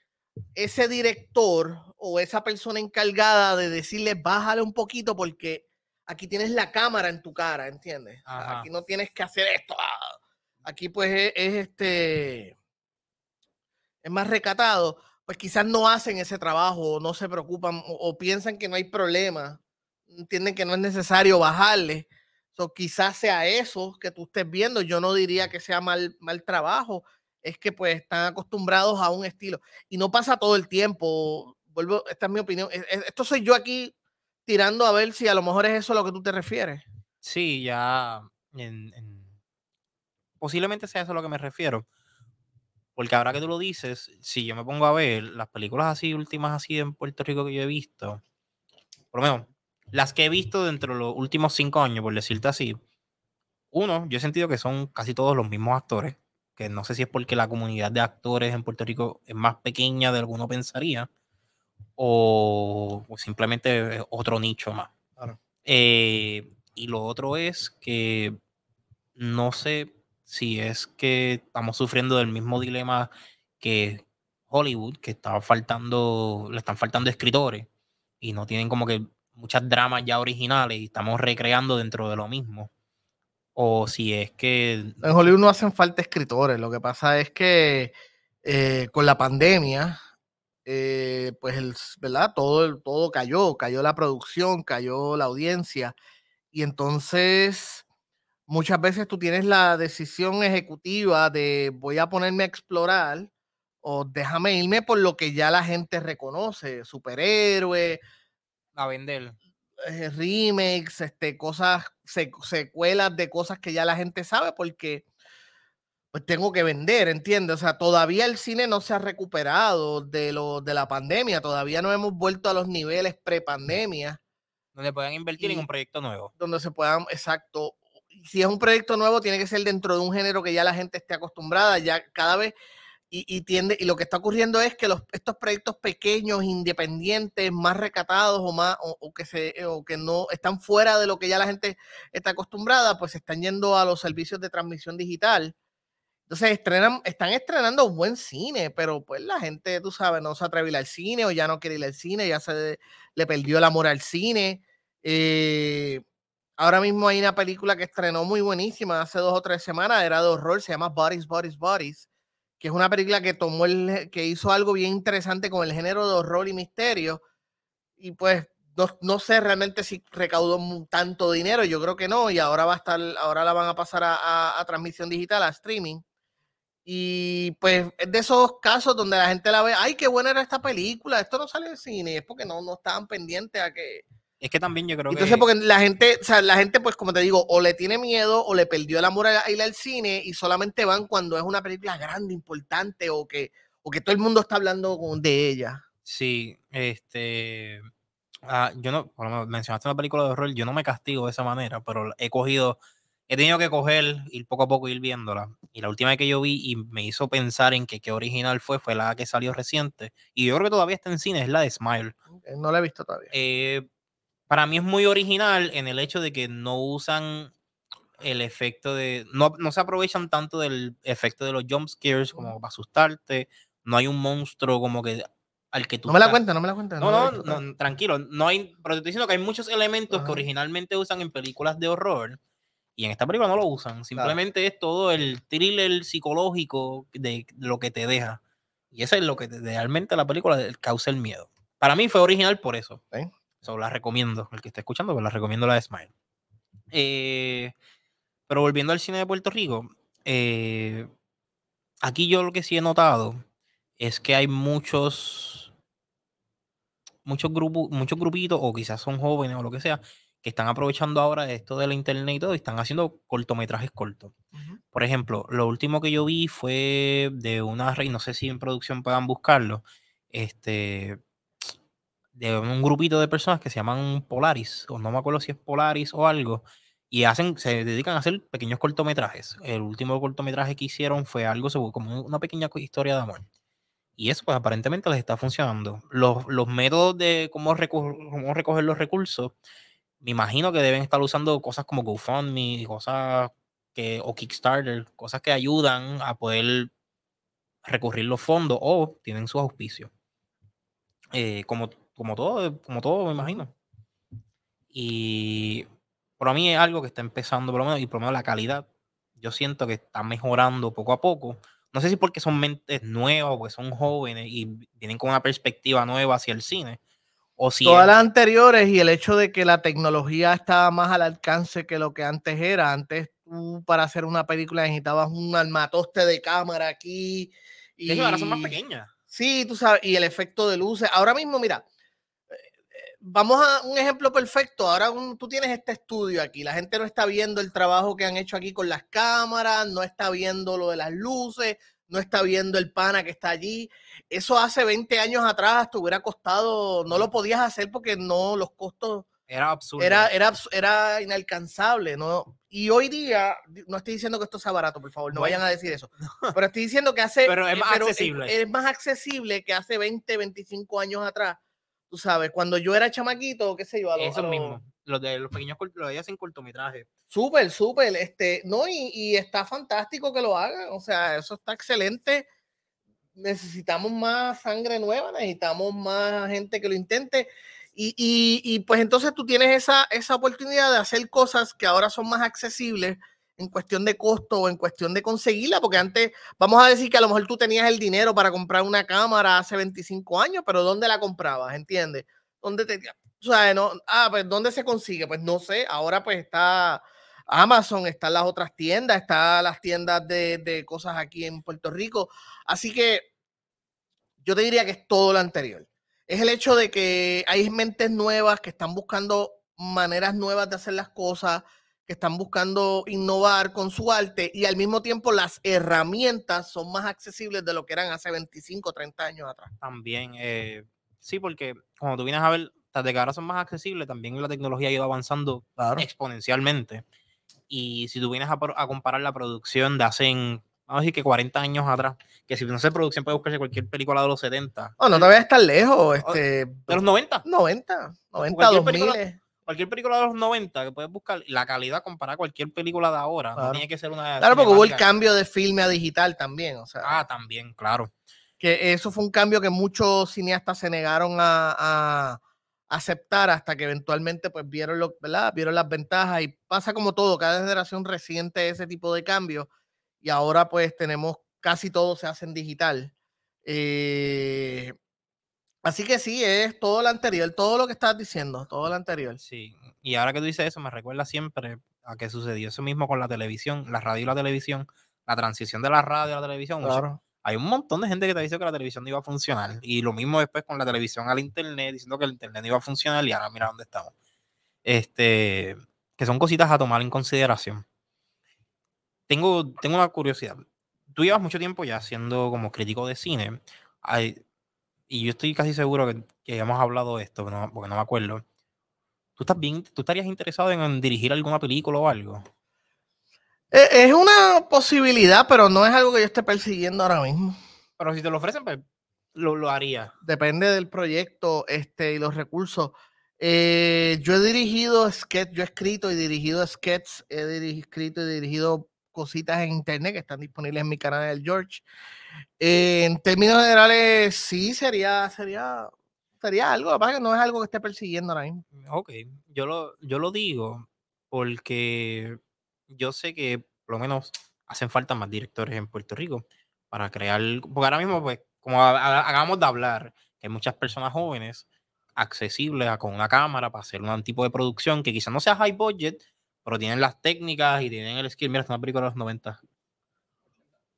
ese director o esa persona encargada de decirle bájale un poquito porque aquí tienes la cámara en tu cara, ¿entiendes? aquí no tienes que hacer esto. Ah, aquí pues es, este es más recatado, pues quizás no hacen ese trabajo, no se preocupan o piensan que no hay problema entienden que no es necesario bajarle. So, quizás sea eso que tú estés viendo. Yo no diría que sea mal, mal trabajo. Es que pues están acostumbrados a un estilo. Y no pasa todo el tiempo. Vuelvo, esta es mi opinión. E, e, esto soy yo aquí tirando a ver si a lo mejor es eso a lo que tú te refieres. Sí, ya posiblemente sea eso a lo que me refiero. Porque ahora que tú lo dices, si yo me pongo a ver las películas así últimas así en Puerto Rico que yo he visto, por lo menos las que he visto dentro de los últimos cinco años, por decirte así, uno, yo he sentido que son casi todos los mismos actores, que no sé si es porque la comunidad de actores en Puerto Rico es más pequeña de lo que uno pensaría, o, simplemente otro nicho más. Eh, y lo otro es que no sé si es que estamos sufriendo del mismo dilema que Hollywood, que estaba faltando, le están faltando escritores y no tienen como que muchas dramas ya originales y estamos recreando dentro de lo mismo. O si es que... En Hollywood no hacen falta escritores, lo que pasa es que eh, con la pandemia, eh, pues, el, ¿verdad? Todo, todo cayó, cayó la producción, cayó la audiencia. Y entonces, muchas veces tú tienes la decisión ejecutiva de voy a ponerme a explorar o déjame irme por lo que ya la gente reconoce, superhéroe, a vender. Eh, remakes, este, cosas, secuelas de cosas que ya la gente sabe porque pues tengo que vender, ¿entiendes? O sea, todavía el cine no se ha recuperado de lo de la pandemia, todavía no hemos vuelto a los niveles pre-pandemia. Donde puedan invertir en un proyecto nuevo. Donde se puedan, exacto. Si es un proyecto nuevo, tiene que ser dentro de un género que ya la gente esté acostumbrada. Ya cada vez y, tiende, y lo que está ocurriendo es que los, estos proyectos pequeños, independientes, más recatados o más, o, que se, o que no están fuera de lo que ya la gente está acostumbrada, pues están yendo a los servicios de transmisión digital. Entonces estrenan, están estrenando buen cine, pero pues la gente, tú sabes, no se atreve a ir al cine o ya no quiere ir al cine, ya se le perdió el amor al cine. Eh, ahora mismo hay una película que estrenó muy buenísima hace dos o tres semanas, era de horror, se llama Bodies, Bodies, Bodies que es una película que tomó que hizo algo bien interesante con el género de horror y misterio. Y pues no, sé realmente si recaudó tanto dinero, yo creo que no, y ahora va a estar, ahora la van a pasar a, transmisión digital, a streaming. Y pues es de esos casos donde la gente la ve, ay, qué buena era esta película, esto no sale en cine, es porque no, no estaban pendientes a que, es que también yo creo que. Entonces, porque la gente, o sea, la gente, pues, como te digo, o le tiene miedo o le perdió el amor a ir al cine y solamente van cuando es una película grande, importante o que, o que todo el mundo está hablando de ella. Sí, este. Ah, yo no, mencionaste una película de horror, yo no me castigo de esa manera, pero he cogido, he tenido que coger, ir poco a poco, ir viéndola. Y la última que yo vi y me hizo pensar en que qué original fue, fue la que salió reciente. Y yo creo que todavía está en cine, es la de Smile. No la he visto todavía. Eh, para mí es muy original en el hecho de que no usan el efecto de. No, se aprovechan tanto del efecto de los jump scares como para asustarte. No hay un monstruo como que al que tú. No me la cuenta, no me la cuenta. No, no, tranquilo. No hay, pero te estoy diciendo que hay muchos elementos que originalmente usan en películas de horror y en esta película no lo usan. Simplemente es todo el thriller psicológico de, lo que te deja. Y eso es lo que realmente la película causa el miedo. Para mí fue original por eso. So, la recomiendo. El que esté escuchando, pues la recomiendo la de Smile. Eh, pero volviendo al cine de Puerto Rico, eh, aquí yo lo que sí he notado es que hay muchos, muchos grupos, muchos grupitos, o quizás son jóvenes o lo que sea, que están aprovechando ahora esto de la internet y todo, y están haciendo cortometrajes cortos. Por ejemplo, lo último que yo vi fue de una, y no sé si en producción puedan buscarlo, este, de un grupito de personas que se llaman Polaris, o no me acuerdo si es Polaris o algo, y hacen, se dedican a hacer pequeños cortometrajes. El último cortometraje que hicieron fue algo como una pequeña historia de amor. Y eso, pues aparentemente les está funcionando. Los, métodos de cómo, cómo recoger los recursos, me imagino que deben estar usando cosas como GoFundMe, cosas que, o Kickstarter, cosas que ayudan a poder recurrir los fondos o tienen sus auspicios. Eh, como como todo, como todo, me imagino. Y para mí es algo que está empezando, por lo menos, y por lo menos la calidad, yo siento que está mejorando poco a poco. No sé si porque son mentes nuevas, porque son jóvenes y vienen con una perspectiva nueva hacia el cine. O si Todas las anteriores y el hecho de que la tecnología estaba más al alcance que lo que antes era. Antes tú para hacer una película necesitabas un armatoste de cámara aquí. Y ahora son más pequeñas. Sí, tú sabes, y el efecto de luces. Ahora mismo, mira, vamos a un ejemplo perfecto. Ahora tú tienes este estudio aquí. La gente no está viendo el trabajo que han hecho aquí con las cámaras, no está viendo lo de las luces, no está viendo el pana que está allí. Eso hace 20 años atrás te hubiera costado, no lo podías hacer porque no, los costos. Era absurdo. Era, era, era inalcanzable, ¿no? Y hoy día, no estoy diciendo que esto sea barato, por favor, no vayan a decir eso. Pero estoy diciendo que hace. Pero es más accesible. es más accesible que hace 20, 25 años atrás tú sabes, cuando yo era chamaquito, qué sé yo, a Eso mismo, los de los pequeños los de hacen cortometrajes. Súper, súper, este, no, y, y, está fantástico que lo hagan, o sea, eso está excelente. Necesitamos más sangre nueva, necesitamos más gente que lo intente. Y, y, y pues entonces tú tienes esa, esa oportunidad de hacer cosas que ahora son más accesibles en cuestión de costo o en cuestión de conseguirla, porque antes, vamos a decir que a lo mejor tú tenías el dinero para comprar una cámara hace 25 años, pero ¿dónde la comprabas? ¿Entiendes? ¿Dónde te... O sea, no, ah, pues ¿dónde se consigue? Pues no sé, ahora pues está Amazon, están las otras tiendas, están las tiendas de, de cosas aquí en Puerto Rico, así que yo te diría que es todo lo anterior. Es el hecho de que hay mentes nuevas que están buscando maneras nuevas de hacer las cosas, que están buscando innovar con su arte y al mismo tiempo las herramientas son más accesibles de lo que eran hace 25 o 30 años atrás. También, eh, sí, porque cuando tú vienes a ver, de que ahora son más accesibles, también la tecnología ha ido avanzando exponencialmente. Y si tú vienes a, comparar la producción de hace vamos a decir que 40 años atrás, que si no sé producción puede buscarse cualquier película de los 70. Oh, no te vayas tan lejos, este... De los 90. 90, 90, Cualquier 2000. película- Cualquier película de los 90 que puedes buscar, la calidad comparada a cualquier película de ahora. Claro. No tiene que ser una. Claro, porque hubo el cambio de filme a digital también, o sea, Ah, también, claro. que eso fue un cambio que muchos cineastas se negaron a, a aceptar hasta que eventualmente pues vieron lo, ¿verdad? Vieron las ventajas y pasa como todo, cada generación resiente ese tipo de cambios y ahora pues tenemos casi todo se hace en digital. Eh, así que sí, es todo lo anterior, todo lo que estás diciendo, todo lo anterior. Sí. Y ahora que tú dices eso, me recuerda siempre a que sucedió eso mismo con la televisión, la radio y la televisión, la transición de la radio a la televisión. Claro. Hay un montón de gente que te dice que la televisión no iba a funcionar. Y lo mismo después con la televisión al internet, diciendo que el internet no iba a funcionar y ahora mira dónde estamos. Este, que son cositas a tomar en consideración. Tengo, tengo una curiosidad. Tú llevas mucho tiempo ya siendo como crítico de cine. Ay, y yo estoy casi seguro que, que hemos hablado de esto, no- porque no me acuerdo. ¿Tú, estás bien, ¿Tú estarías interesado en, en dirigir alguna película o algo? Eh, Es una posibilidad, pero no es algo que yo esté persiguiendo ahora mismo. Pero si te lo ofrecen, pues lo, lo haría. depende del proyecto este, y los recursos. Eh, yo he dirigido sketch, yo he escrito y dirigido sketches, he diri- escrito y dirigido cositas en internet que están disponibles en mi canal del George. Eh, en términos generales, sí sería, sería, sería algo, lo que no es algo que esté persiguiendo ahora mismo. Ok, yo lo, yo lo digo porque yo sé que por lo menos hacen falta más directores en Puerto Rico para crear, porque ahora mismo, pues, como acabamos de hablar, que hay muchas personas jóvenes accesibles a con una cámara para hacer un tipo de producción que quizás no sea high budget, pero tienen las técnicas y tienen el skill. Mira, es una película de los 90.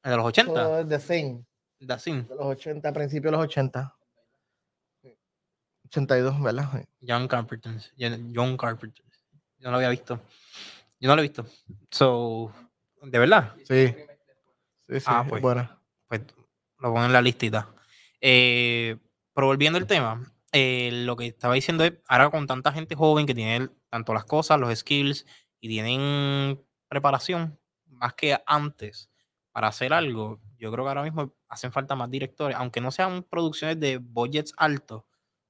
De los 80. Eso es The Thing, That's it. de los 80, principios de los 80. 82, ¿verdad? Sí. John Carpenter. John Carpenter. Yo no lo había visto. Yo no lo he visto. So, de verdad. Sí. Sí, sí, Ah, es pues. buena. pues lo pongo en la listita. Eh, pero volviendo al tema, eh, lo que estaba diciendo es, ahora con tanta gente joven que tiene tanto las cosas, los skills y tienen preparación más que antes para hacer algo, yo creo que ahora mismo hacen falta más directores, aunque no sean producciones de budgets altos,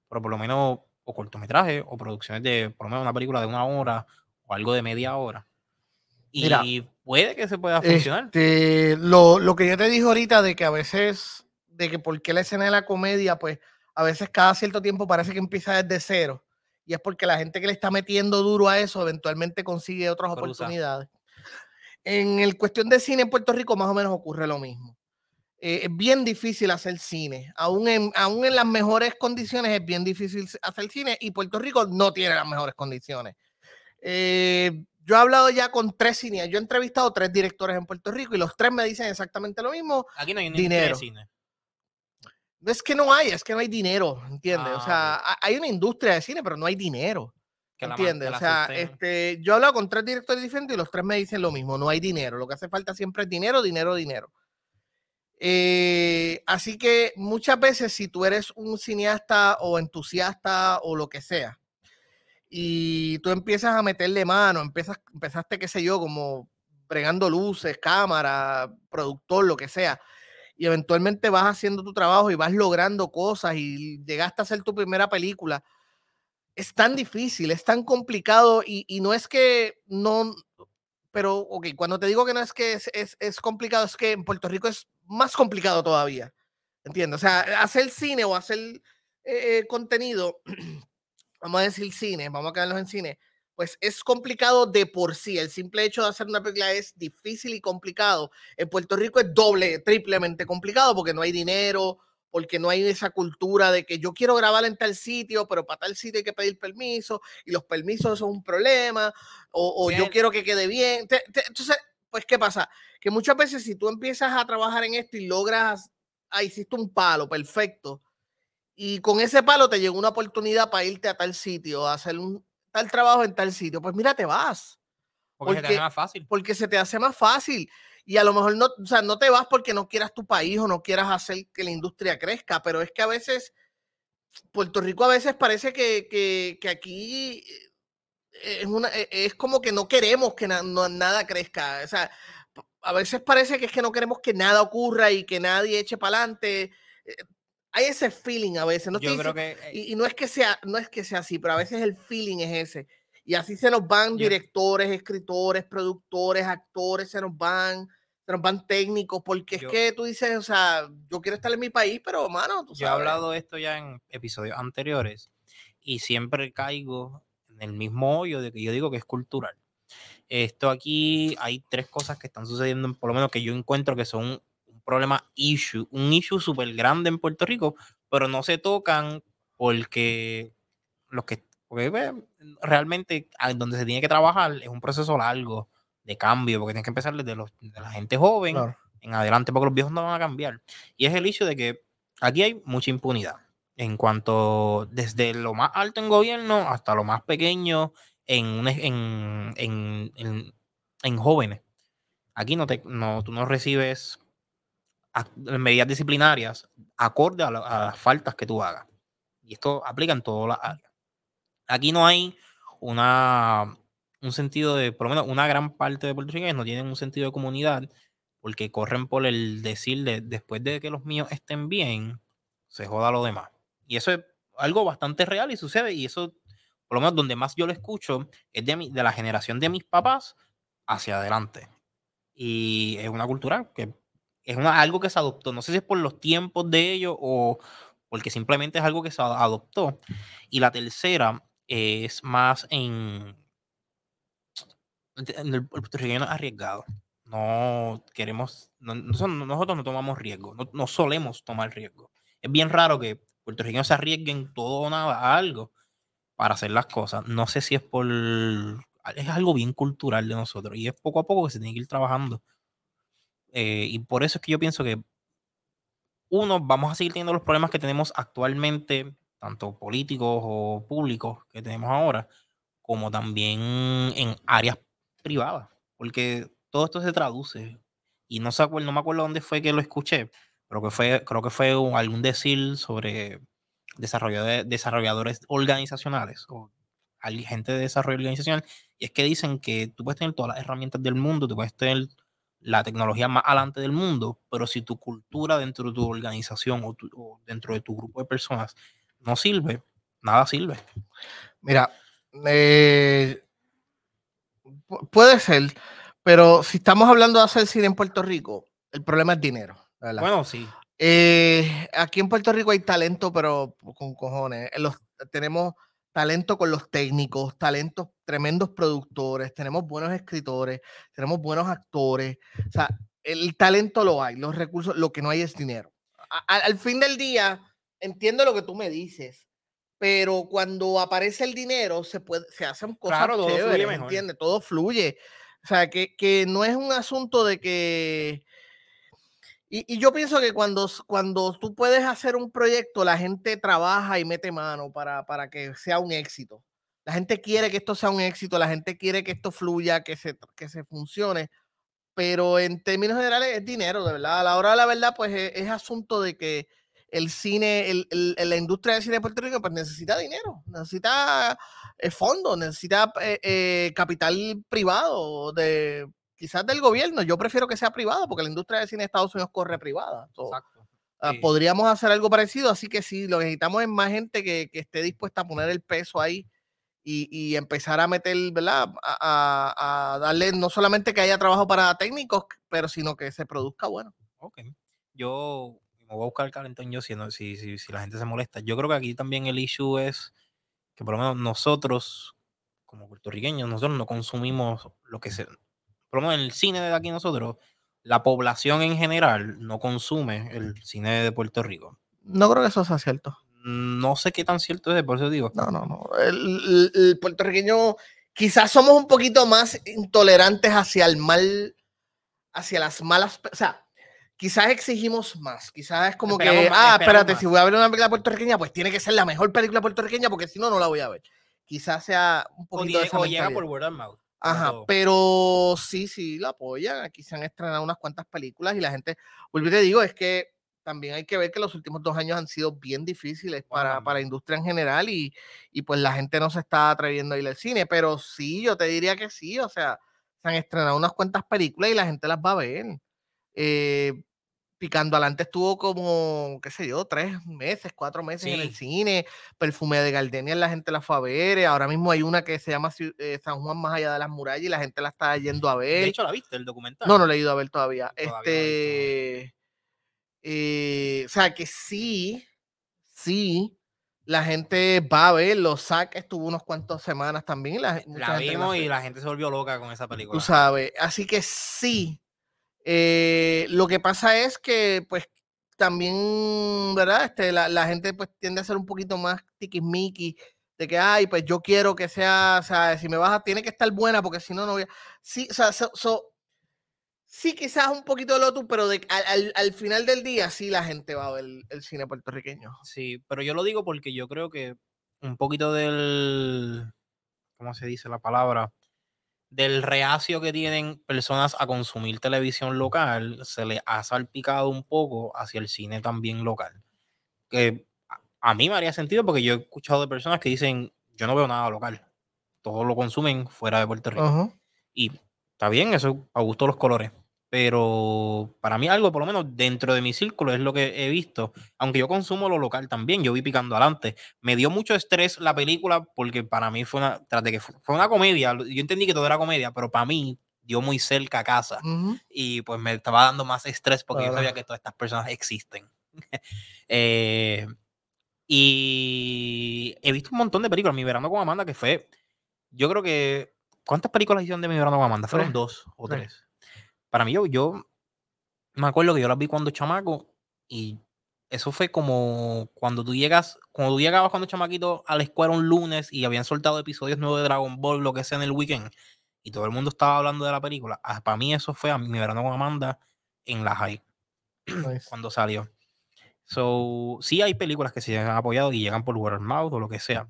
pero por lo menos o cortometrajes o producciones de por lo menos una película de una hora o algo de media hora. Y Mira, puede que se pueda funcionar. Este, lo, lo que yo te dije ahorita de que a veces, de que por qué la escena de la comedia, pues a veces cada cierto tiempo parece que empieza desde cero. Y es porque la gente que le está metiendo duro a eso eventualmente consigue otras Cruza. oportunidades. En el cuestión de cine en Puerto Rico más o menos ocurre lo mismo. Eh, es bien difícil hacer cine. Aún en, aún en las mejores condiciones es bien difícil hacer cine y Puerto Rico no tiene las mejores condiciones. Eh, yo he hablado ya con tres cineastas. Yo he entrevistado tres directores en Puerto Rico y los tres me dicen exactamente lo mismo. Aquí no hay dinero. cine. No es que no hay, es que no hay dinero, ¿entiendes? o Ah, sea, ha- hay una industria de cine, pero no hay dinero. Que la ¿Entiendes? O sea, este, yo he hablado con tres directores diferentes y los tres me dicen lo mismo, no hay dinero. Lo que hace falta siempre es dinero, dinero, dinero. Eh, así que muchas veces si tú eres un cineasta o entusiasta o lo que sea, y tú empiezas a meterle mano, empiezas, empezaste, qué sé yo, como bregando luces, cámara, productor, lo que sea, y eventualmente vas haciendo tu trabajo y vas logrando cosas y llegaste a hacer tu primera película, es tan difícil, es tan complicado y, no es que no, pero ok, cuando te digo que no es que es, complicado, es que en Puerto Rico es más complicado todavía, ¿entiendes? O sea, hacer cine o hacer eh, eh, contenido, vamos a decir cine, vamos a quedarnos en cine, pues es complicado de por sí. El simple hecho de hacer una película es difícil y complicado. En Puerto Rico es doble, triplemente complicado porque no hay dinero, porque no hay esa cultura de que yo quiero grabar en tal sitio, pero para tal sitio hay que pedir permiso y los permisos son un problema, o, o yo quiero que quede bien. Te- te- entonces, pues, ¿qué pasa? Que muchas veces si tú empiezas a trabajar en esto y logras, ah, hiciste un palo perfecto, y con ese palo te llegó una oportunidad para irte a tal sitio, a hacer un tal trabajo en tal sitio, pues mira, te vas Porque, se te porque- hace más fácil. porque se te hace más fácil. Y a lo mejor no, o sea, no te vas porque no quieras tu país o no quieras hacer que la industria crezca, pero es que a veces, Puerto Rico a veces parece que, que- que aquí eh, es, una, eh, es como que no queremos que na- no- nada crezca. O sea, a veces parece que es que no queremos que nada ocurra y que nadie eche para adelante. Eh, hay ese feeling a veces. No Yo creo que. eh, y, y no es que sea, no es que sea así, pero a veces el feeling es ese. Y así se nos van directores, escritores, productores, actores, se nos van, se nos van técnicos, porque Yo- es que tú dices, o sea, yo quiero estar en mi país, pero mano, tú Yo he sabes. hablado de esto ya en episodios anteriores y siempre caigo en el mismo hoyo de que yo digo que es cultural. Esto aquí hay tres cosas que están sucediendo, por lo menos que yo encuentro que son un, problema issue, un issue súper grande en Puerto Rico, pero no se tocan porque los que porque, realmente donde se tiene que trabajar es un proceso largo de cambio, porque tienes que empezar desde los, de la gente joven Claro. en adelante, porque los viejos no van a cambiar. Y es el hecho de que aquí hay mucha impunidad en cuanto desde lo más alto en gobierno hasta lo más pequeño en, en, en, en- en jóvenes. Aquí no te, no, tú no recibes medidas disciplinarias acorde a, la- a las faltas que tú hagas. Y esto aplica en todas las áreas. Aquí no hay una, un sentido de, por lo menos una gran parte de puertorriqueños no tienen un sentido de comunidad porque corren por el decir de después de que los míos estén bien, se joda lo demás. Y eso es algo bastante real y sucede. Y eso, por lo menos donde más yo lo escucho, es de, mi- de la generación de mis papás hacia adelante. Y es una cultura que es una, algo que se adoptó. No sé si es por los tiempos de ellos o porque simplemente es algo que se adoptó. Y la tercera es más en el, puertorriqueño es arriesgado. No queremos, no- nosotros no tomamos riesgo, no, no solemos tomar riesgo. Es bien raro que puertorriqueños se arriesguen todo o nada a algo para hacer las cosas. No sé si es por, es algo bien cultural de nosotros y es poco a poco que se tiene que ir trabajando. Eh, y por eso es que yo pienso que uno, vamos a seguir teniendo los problemas que tenemos actualmente, tanto políticos o públicos que tenemos ahora, como también en áreas privadas, porque todo esto se traduce. Y no, me acuerdo dónde fue que lo escuché, pero que fue, creo que fue un- algún decir sobre desarrolladores, organizacionales o gente de desarrollo organizacional, y es que dicen que tú puedes tener todas las herramientas del mundo, tú puedes tener la tecnología más adelante del mundo, pero si tu cultura dentro de tu organización o, dentro de tu grupo de personas no sirve, nada sirve. Mira, eh, puede ser, pero si estamos hablando de hacer cine en Puerto Rico, el problema es dinero. ¿verdad? Bueno, sí. Eh, aquí en Puerto Rico hay talento, pero con cojones. Los, tenemos talento con los técnicos, talentos, tremendos productores, tenemos buenos escritores, tenemos buenos actores. O sea, el talento lo hay, los recursos, lo que no hay es dinero. A- al fin del día, entiendo lo que tú me dices, pero cuando aparece el dinero, se puede, se hacen cosas Claro, todo fluye mejor. ¿entiendes? Todo fluye. O sea, que, que no es un asunto de que y, y yo pienso que cuando, cuando tú puedes hacer un proyecto, la gente trabaja y mete mano para, para que sea un éxito. La gente quiere que esto sea un éxito, la gente quiere que esto fluya, que se, que se funcione, pero en términos generales es dinero, de verdad. A la hora de la verdad, pues es, es asunto de que el cine, el, el- la industria del cine de Puerto Rico, pues necesita dinero, necesita eh, fondos, necesita eh, eh, capital privado, de quizás del gobierno. Yo prefiero que sea privado, porque la industria del cine de Estados Unidos corre privada. So, Exacto. ah. Podríamos hacer algo parecido, así que sí, lo que necesitamos es más gente que, que esté dispuesta a poner el peso ahí y, y empezar a meter, ¿verdad? A, a- a darle no solamente que haya trabajo para técnicos, pero sino que se produzca bueno. Ok. Yo me voy a buscar el calentón yo si, no- si, si, si la gente se molesta. Yo creo que aquí también el issue es que por lo menos nosotros, como puertorriqueños, nosotros no consumimos lo que se... Por lo menos en el cine de aquí nosotros, la población en general no consume el cine de Puerto Rico. No creo que eso sea cierto. No sé qué tan cierto es, por eso digo. No, no, no. El, puertorriqueño, quizás somos un poquito más intolerantes hacia el mal, hacia las malas, o sea, quizás exigimos más. Quizás es como Esperamos que, más, ah, espérate, más. si voy a ver una película puertorriqueña, pues tiene que ser la mejor película puertorriqueña, porque si no, no la voy a ver. Quizás sea un O, poquito de die- esa o llega por word of mouth. Ajá, pero sí, sí, la apoyan. Aquí se han estrenado unas cuantas películas y la gente, vuelvo y te digo, es que también hay que ver que los últimos dos años han sido bien difíciles para, para la industria en general y, y pues la gente no se está atreviendo a ir al cine, pero sí, yo te diría que sí, o sea, se han estrenado unas cuantas películas y la gente las va a ver. Eh, Picando Adelante estuvo como, qué sé yo, tres meses, cuatro meses en el cine. Perfume de Gardenia, la gente la fue a ver. Ahora mismo hay una que se llama eh, San Juan Más Allá de las Murallas y la gente la está yendo a ver. De hecho, ¿la viste el documental? No, no la he ido a ver todavía. este. Eh, o sea que sí, sí, la gente va a ver. Los SAC estuvo unos cuantos semanas también. La, la vimos y la gente se volvió loca con esa película. Tú sabes. Así que sí, eh, lo que pasa es que, pues, también, ¿verdad? Este, la, la, gente pues tiende a ser un poquito más tiquismiqui, de que, ay, pues yo quiero que sea, o sea, si me vas a, tiene que estar buena, porque si no, no voy a... Sí, o sea, sí, quizás un poquito de lotus, pero de, al, al, final del día sí la gente va a ver el, cine puertorriqueño. Sí, pero yo lo digo porque yo creo que un poquito del, ¿cómo se dice la palabra? Del reacio que tienen personas a consumir televisión local, se le ha salpicado un poco hacia el cine también local. Que a mí me haría sentido porque yo he escuchado de personas que dicen, yo no veo nada local, todo lo consumen fuera de Puerto Rico. Y está bien, eso a gusto los colores pero para mí algo, por lo menos dentro de mi círculo, es lo que he visto. Aunque yo consumo lo local también, yo vi picando adelante. Me dio mucho estrés la película porque para mí fue una, tras de que fue, una comedia, yo entendí que todo era comedia, pero para mí dio muy cerca a casa y pues me estaba dando más estrés porque yo sabía que todas estas personas existen. Eh, y he visto un montón de películas. Mi verano con Amanda, que fue, yo creo que, ¿cuántas películas hicieron de mi verano con Amanda? Fueron dos o tres para mí, yo, yo me acuerdo que yo las vi cuando chamaco y eso fue como cuando tú llegas, cuando tú llegabas cuando chamaquito a la escuela un lunes y habían soltado episodios nuevos de Dragon Ball, lo que sea en el weekend, y todo el mundo estaba hablando de la película. Ah, para mí eso fue a mi verano con Amanda en la high, cuando salió. So, sí hay películas que se han apoyado y llegan por word of mouth o lo que sea.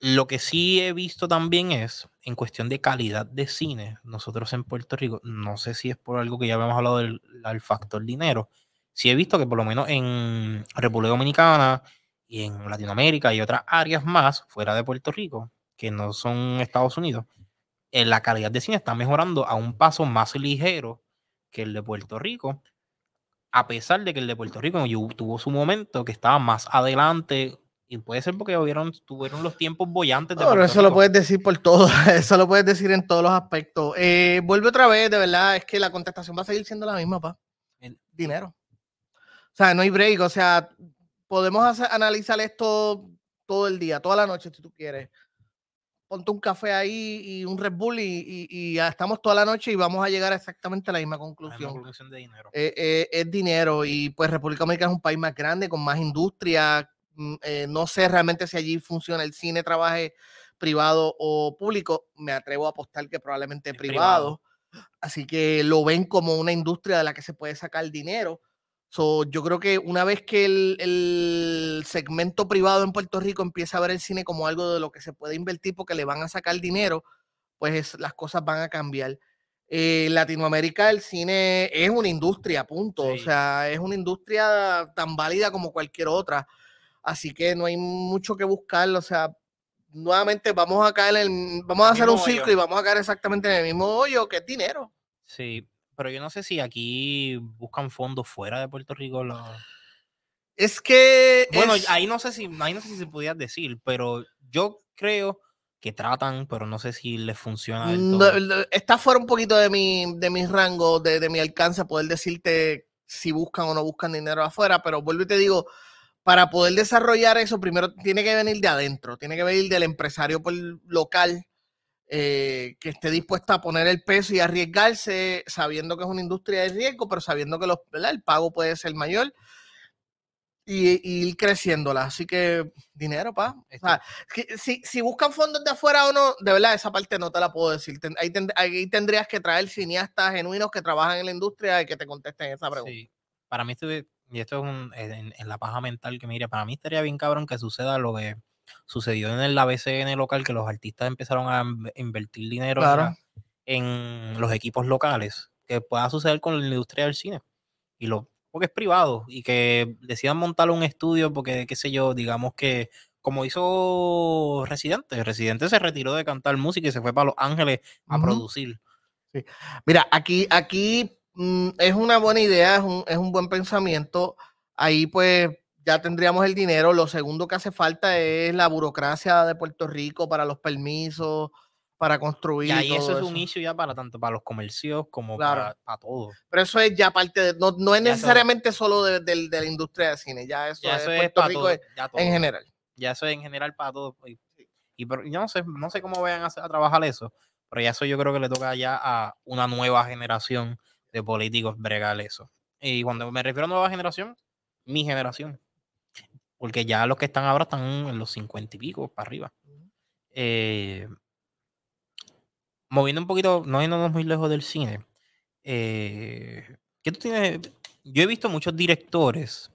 Lo que sí he visto también es, en cuestión de calidad de cine, nosotros en Puerto Rico, no sé si es por algo que ya habíamos hablado del, factor dinero, sí he visto que por lo menos en República Dominicana y en Latinoamérica y otras áreas más fuera de Puerto Rico, que no son Estados Unidos, eh, la calidad de cine está mejorando a un paso más ligero que el de Puerto Rico, a pesar de que el de Puerto Rico tuvo su momento que estaba más adelante y puede ser porque hubieron, tuvieron los tiempos bollantes. De pero eso lo puedes decir por todo, eso lo puedes decir en todos los aspectos. Eh, vuelve otra vez, de verdad, es que la contestación va a seguir siendo la misma, pa. El dinero. O sea, no hay break, o sea, podemos analizar esto todo el día, toda la noche, si tú quieres. Ponte un café ahí y un Red Bull y, y, ya estamos toda la noche y vamos a llegar a exactamente la misma conclusión. La conclusión de dinero. Eh, eh, es dinero y pues República Dominicana es un país más grande, con más industria, eh, no sé realmente si allí funciona el cine, trabaje privado o público. Me atrevo a apostar que probablemente privado. Así que lo ven como una industria de la que se puede sacar dinero. yo creo que una vez que el, segmento privado en Puerto Rico empieza a ver el cine como algo de lo que se puede invertir porque le van a sacar dinero, pues las cosas van a cambiar. En Latinoamérica el cine es una industria, punto. O sea, es una industria tan válida como cualquier otra. Así que no hay mucho que buscar, o sea, nuevamente vamos a caer en, vamos a hacer un ciclo y vamos a caer exactamente en el mismo hoyo que es dinero. Sí, pero yo no sé si aquí buscan fondos fuera de Puerto Rico. Es que. Bueno, ahí no sé si, ahí no sé si se podía decir, pero yo creo que tratan, pero no sé si les funciona. está fuera un poquito de mi, de mis rangos, de, de mi alcance, poder decirte si buscan o no buscan dinero afuera, pero vuelvo y te digo, para poder desarrollar eso, primero tiene que venir de adentro, tiene que venir del empresario local eh, que esté dispuesto a poner el peso y arriesgarse, sabiendo que es una industria de riesgo, pero sabiendo que los, el pago puede ser mayor y, ir creciéndola. Así que dinero, pa. si, si, buscan fondos de afuera o no, de verdad, esa parte no te la puedo decir. ahí, ahí, tendrías que traer cineastas genuinos que trabajan en la industria y que te contesten esa pregunta. Sí. Para mí, estuve y esto es un, en, la paja mental que mire, para mí estaría bien cabrón que suceda lo que sucedió en el ABCN local, que los artistas empezaron a invertir dinero en los equipos locales, que pueda suceder con la industria del cine. Y lo, porque es privado, y que decidan montar un estudio porque, qué sé yo, digamos que como hizo Residente. Residente se retiró de cantar música y se fue para Los Ángeles a producir. Mira, aquí, aquí mm, es una buena idea, es un, es un buen pensamiento. Ahí pues ya tendríamos el dinero. Lo segundo que hace falta es la burocracia de Puerto Rico para los permisos, para construir. Y ahí eso, es un issue ya para tanto para los comercios como para, para, todo. Pero eso es ya parte de, no, no es necesariamente solo de, de, la industria de cine, ya eso, es, Puerto Rico en general. Ya eso es en general para todo. Y, y, yo no sé, no sé cómo vayan a, a trabajar eso, pero ya eso yo creo que le toca ya a una nueva generación de políticos bregar eso. Y cuando me refiero a nueva generación, mi generación. Porque ya los que están ahora están en los cincuenta y pico para arriba. Eh, moviendo un poquito, no yéndonos muy lejos del cine. Eh, ¿Qué tú tienes? Yo he visto muchos directores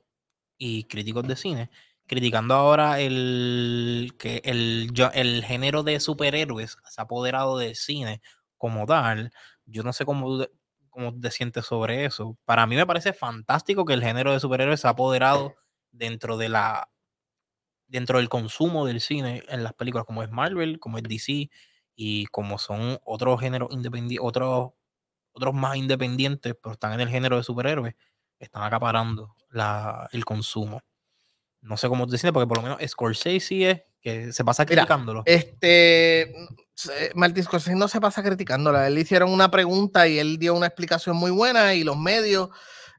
y críticos de cine criticando ahora el que el, el género de superhéroes se ha apoderado del cine como tal. Yo no sé cómo, cómo te sientes sobre eso. Para mí me parece fantástico que el género de superhéroes se ha apoderado dentro de la dentro del consumo del cine en las películas como es Marvel, como es DC y como son otros géneros independientes, otros otros más independientes, pero están en el género de superhéroes, están acaparando la, el consumo. No sé cómo decirlo, porque por lo menos Scorsese es que se pasa criticándolo. este Martin Scorsese no se pasa criticándolo. Él le hicieron una pregunta y él dio una explicación muy buena y los medios,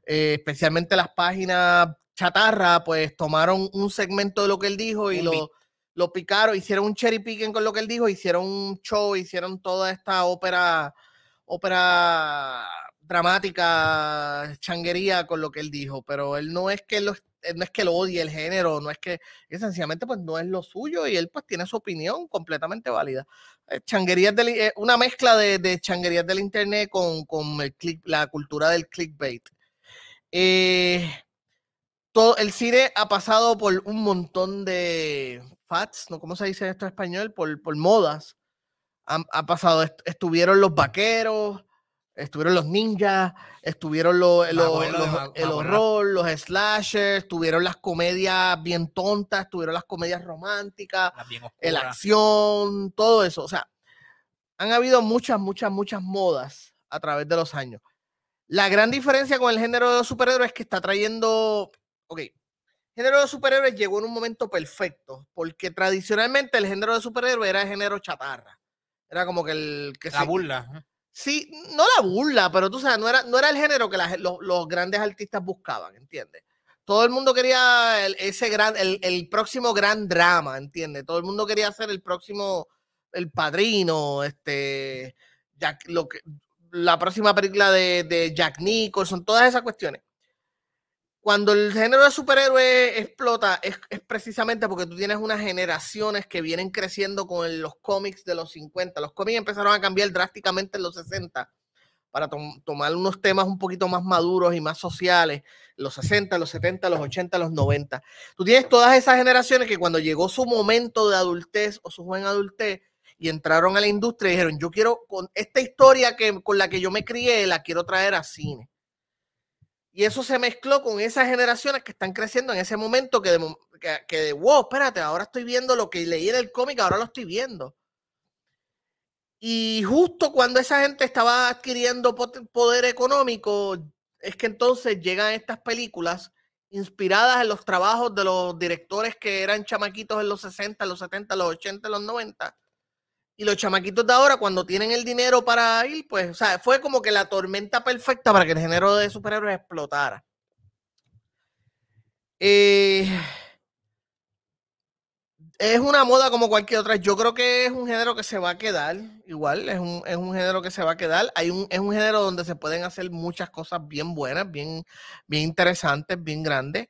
eh, especialmente las páginas chatarra, pues tomaron un segmento de lo que él dijo y lo, lo picaron, hicieron un cherry picking con lo que él dijo, hicieron un show, hicieron toda esta ópera, ópera dramática, changuería con lo que él dijo, pero él no es que lo no es que lo odie el género, no es que, es sencillamente pues no es lo suyo y él pues tiene su opinión completamente válida. Eh, changuerías del, eh, una mezcla de, de, changuerías del internet con, con el click, la cultura del clickbait. todo, el cine ha pasado por un montón de fats, ¿no? ¿Cómo se dice esto en español? Por, por modas. Ha, pasado, estuvieron los vaqueros, Estuvieron los ninjas, estuvieron los, el horror, los slashers, estuvieron las comedias bien tontas, estuvieron las comedias románticas, la acción, todo eso. O sea, han habido muchas, muchas, muchas modas a través de los años. La gran diferencia con el género de superhéroes es que está trayendo, ok, el género de superhéroes llegó en un momento perfecto, porque tradicionalmente el género de superhéroes era el género chatarra. Era como que el que la se, burla. Sí, no la burla, pero tú sabes, no era, no era el género que los, grandes artistas buscaban, ¿entiendes? Todo el mundo quería el, ese gran, el, próximo gran drama, ¿entiendes? Todo el mundo quería hacer el próximo, el padrino, este, lo que, la próxima película de, de Jack Nicholson, todas esas cuestiones cuando el género de superhéroe explota es, precisamente porque tú tienes unas generaciones que vienen creciendo con los cómics de los 50. Los cómics empezaron a cambiar drásticamente en los 60 para tomar unos temas un poquito más maduros y más sociales, los 60, los 70, los 80, los 90. Tú tienes todas esas generaciones que cuando llegó su momento de adultez o su joven adultez y entraron a la industria dijeron, yo quiero con esta historia que, con la que yo me crié, la quiero traer a cine. Y eso se mezcló con esas generaciones que están creciendo en ese momento que de, que, wow, espérate, ahora estoy viendo lo que leí en el cómic, ahora lo estoy viendo. Y justo cuando esa gente estaba adquiriendo poder económico, es que entonces llegan estas películas inspiradas en los trabajos de los directores que eran chamaquitos en los 60, los 70, los 80, los 90, y los chamaquitos de ahora, cuando tienen el dinero para ir, pues, o sea, fue como que la tormenta perfecta para que el género de superhéroes explotara. Eh, es una moda como cualquier otra. Yo creo que es un género que se va a quedar igual. Es un, género que se va a quedar. Hay un, es un género donde se pueden hacer muchas cosas bien buenas, bien, bien interesantes, bien grandes.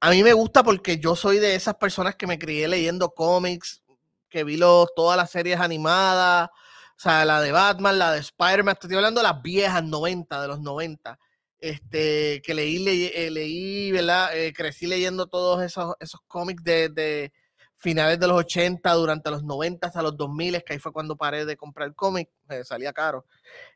A mí me gusta porque yo soy de esas personas que me crié leyendo cómics, que vi los, todas las series animadas, o sea, la de Batman, la de Spider-Man, estoy hablando de las viejas 90, de los 90, este, que leí, leí, eh, leí ¿verdad? Eh, crecí leyendo todos esos, esos cómics de, finales de los 80, durante los 90 hasta los 2000, que ahí fue cuando paré de comprar cómic, me salía caro.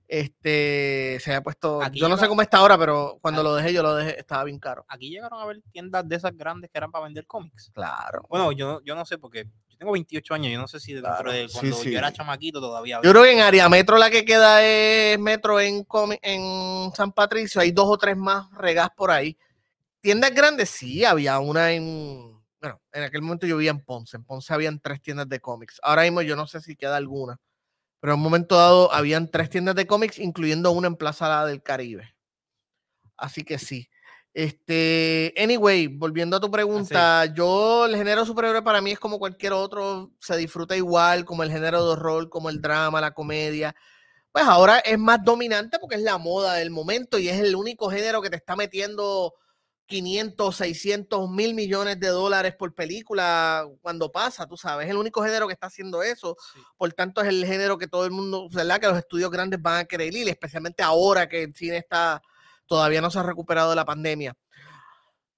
Este, se había puesto, yo no sé cómo está ahora, pero cuando lo dejé, yo lo dejé, estaba bien caro. Aquí llegaron a ver tiendas de esas grandes que eran para vender cómics. Claro. Bueno, yo, yo no sé, porque yo tengo 28 años, yo no sé si dentro de cuando yo era chamaquito todavía. Yo creo que en área metro la que queda es metro en, en San Patricio, hay dos o tres más regas por ahí. Tiendas grandes, sí, había una en, bueno, en aquel momento yo vivía en Ponce, en Ponce habían tres tiendas de cómics. Ahora mismo yo no sé si queda alguna pero en un momento dado habían tres tiendas de cómics, incluyendo una en Plaza del Caribe. Así que sí. Este, anyway, volviendo a tu pregunta, yo el género superhéroe para mí es como cualquier otro, se disfruta igual, como el género de horror, como el drama, la comedia. Pues ahora es más dominante porque es la moda del momento y es el único género que te está metiendo 500, 600 mil millones de dólares por película cuando pasa, tú sabes, es el único género que está haciendo eso, por tanto es el género que todo el mundo, ¿verdad? Que los estudios grandes van a querer ir, especialmente ahora que el cine está, todavía no se ha recuperado de la pandemia.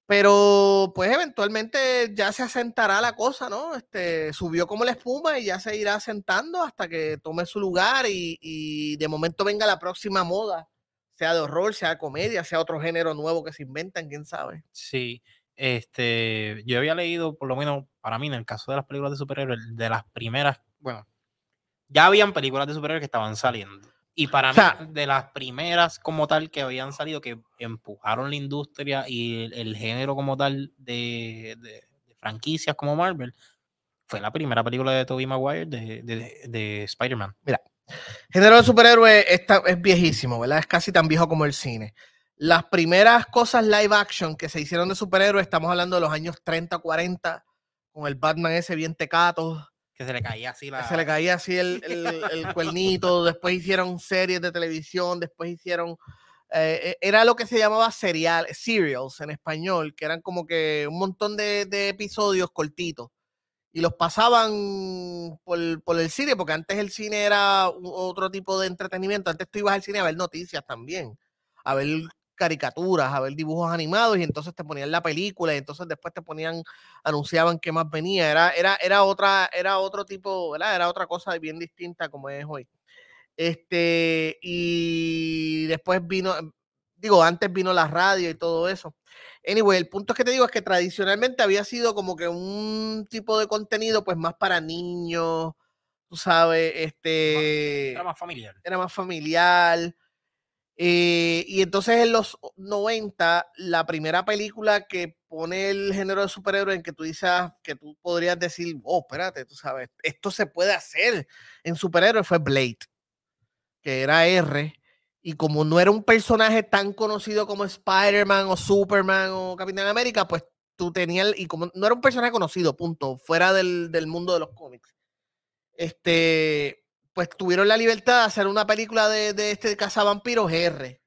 Pero pues eventualmente ya se asentará la cosa, ¿no? Este, subió como la espuma y ya se irá asentando hasta que tome su lugar y, y de momento venga la próxima moda sea de horror, sea de comedia, sea otro género nuevo que se inventan, quién sabe. Sí, este, yo había leído, por lo menos para mí, en el caso de las películas de superhéroes, de las primeras, bueno, ya habían películas de superhéroes que estaban saliendo. Y para mí, de las primeras como tal que habían salido, que empujaron la industria y el, género como tal de, de, franquicias como Marvel, fue la primera película de Tobey Maguire de, de Spider-Man. Mira, Género de superhéroe es viejísimo, ¿verdad? Es casi tan viejo como el cine. Las primeras cosas live action que se hicieron de superhéroes, estamos hablando de los años 30, 40, con el Batman ese bien tecato. Que se le caía así la... se le caía así el, el, cuernito. después hicieron series de televisión, después hicieron... Eh, eh, era lo que se llamaba serial, serials en español, que eran como que un montón de, de episodios cortitos y los pasaban por, el cine, porque antes el cine era otro tipo de entretenimiento. Antes tú ibas al cine a ver noticias también, a ver caricaturas, a ver dibujos animados, y entonces te ponían la película, y entonces después te ponían, anunciaban qué más venía. Era, era, era otra, era otro tipo, ¿verdad? Era otra cosa bien distinta como es hoy. Este, y después vino, digo, antes vino la radio y todo eso. Anyway, el punto es que te digo es que tradicionalmente había sido como que un tipo de contenido pues más para niños, tú sabes, este... Era más familiar. Era más familiar. Eh, y entonces en los 90, la primera película que pone el género de superhéroe en que tú dices ah, que tú podrías decir, oh, espérate, tú sabes, esto se puede hacer en superhéroe fue Blade, que era R y como no era un personaje tan conocido como Spider-Man o Superman o Capitán América, pues tú tenías, y como no era un personaje conocido, punto, fuera del, mundo de los cómics, este, pues tuvieron la libertad de hacer una película de, de este cazavampiros R.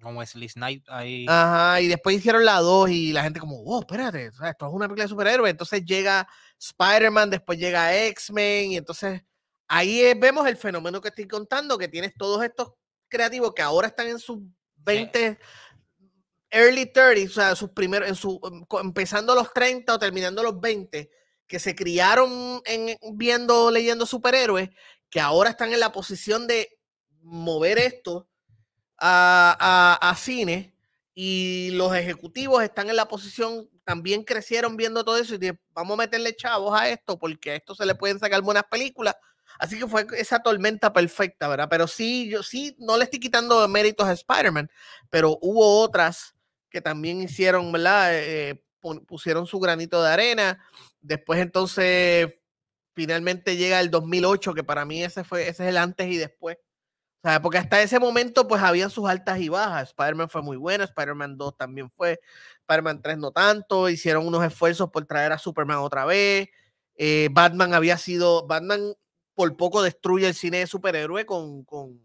Como Wesley Snipe ahí. Ajá, y después hicieron la 2 y la gente como, oh, espérate, esto es una película de superhéroes. Entonces llega Spider-Man, después llega X-Men y entonces ahí vemos el fenómeno que estoy contando, que tienes todos estos creativos que ahora están en sus 20, early 30, o sea, sus primeros, en su, em, empezando los 30 o terminando los 20, que se criaron en, viendo, leyendo superhéroes, que ahora están en la posición de mover esto a, a, a cine y los ejecutivos están en la posición, también crecieron viendo todo eso y vamos a meterle chavos a esto porque a esto se le pueden sacar buenas películas Así que fue esa tormenta perfecta, ¿verdad? Pero sí, yo sí, no le estoy quitando méritos a Spider-Man, pero hubo otras que también hicieron, ¿verdad? Eh, pusieron su granito de arena. Después entonces, finalmente llega el 2008, que para mí ese, fue, ese es el antes y después. O sea, porque hasta ese momento pues habían sus altas y bajas. Spider-Man fue muy bueno, Spider-Man 2 también fue, Spider-Man 3 no tanto, hicieron unos esfuerzos por traer a Superman otra vez. Eh, Batman había sido, Batman por poco destruye el cine de superhéroe con, con,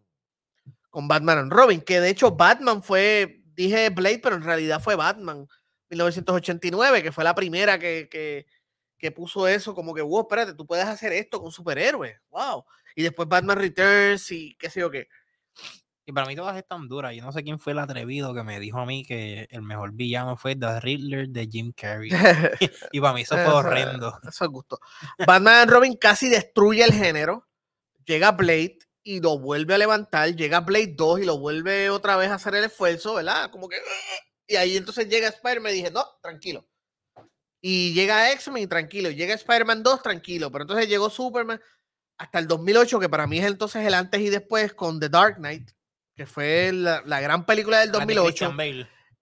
con Batman and Robin, que de hecho Batman fue, dije Blade, pero en realidad fue Batman 1989, que fue la primera que, que, que puso eso como que, wow, espérate, tú puedes hacer esto con superhéroes, wow. Y después Batman Returns y qué sé yo qué. Y para mí todas están duras. Yo no sé quién fue el atrevido que me dijo a mí que el mejor villano fue The Riddler de Jim Carrey. y para mí eso fue horrendo. Eso es gusto. Batman Robin casi destruye el género. Llega Blade y lo vuelve a levantar. Llega Blade 2 y lo vuelve otra vez a hacer el esfuerzo, ¿verdad? Como que. Y ahí entonces llega Spider-Man y dije, no, tranquilo. Y llega X-Men, tranquilo. Llega Spider-Man 2, tranquilo. Pero entonces llegó Superman hasta el 2008, que para mí es entonces el antes y después con The Dark Knight, que fue la, gran película del 2008.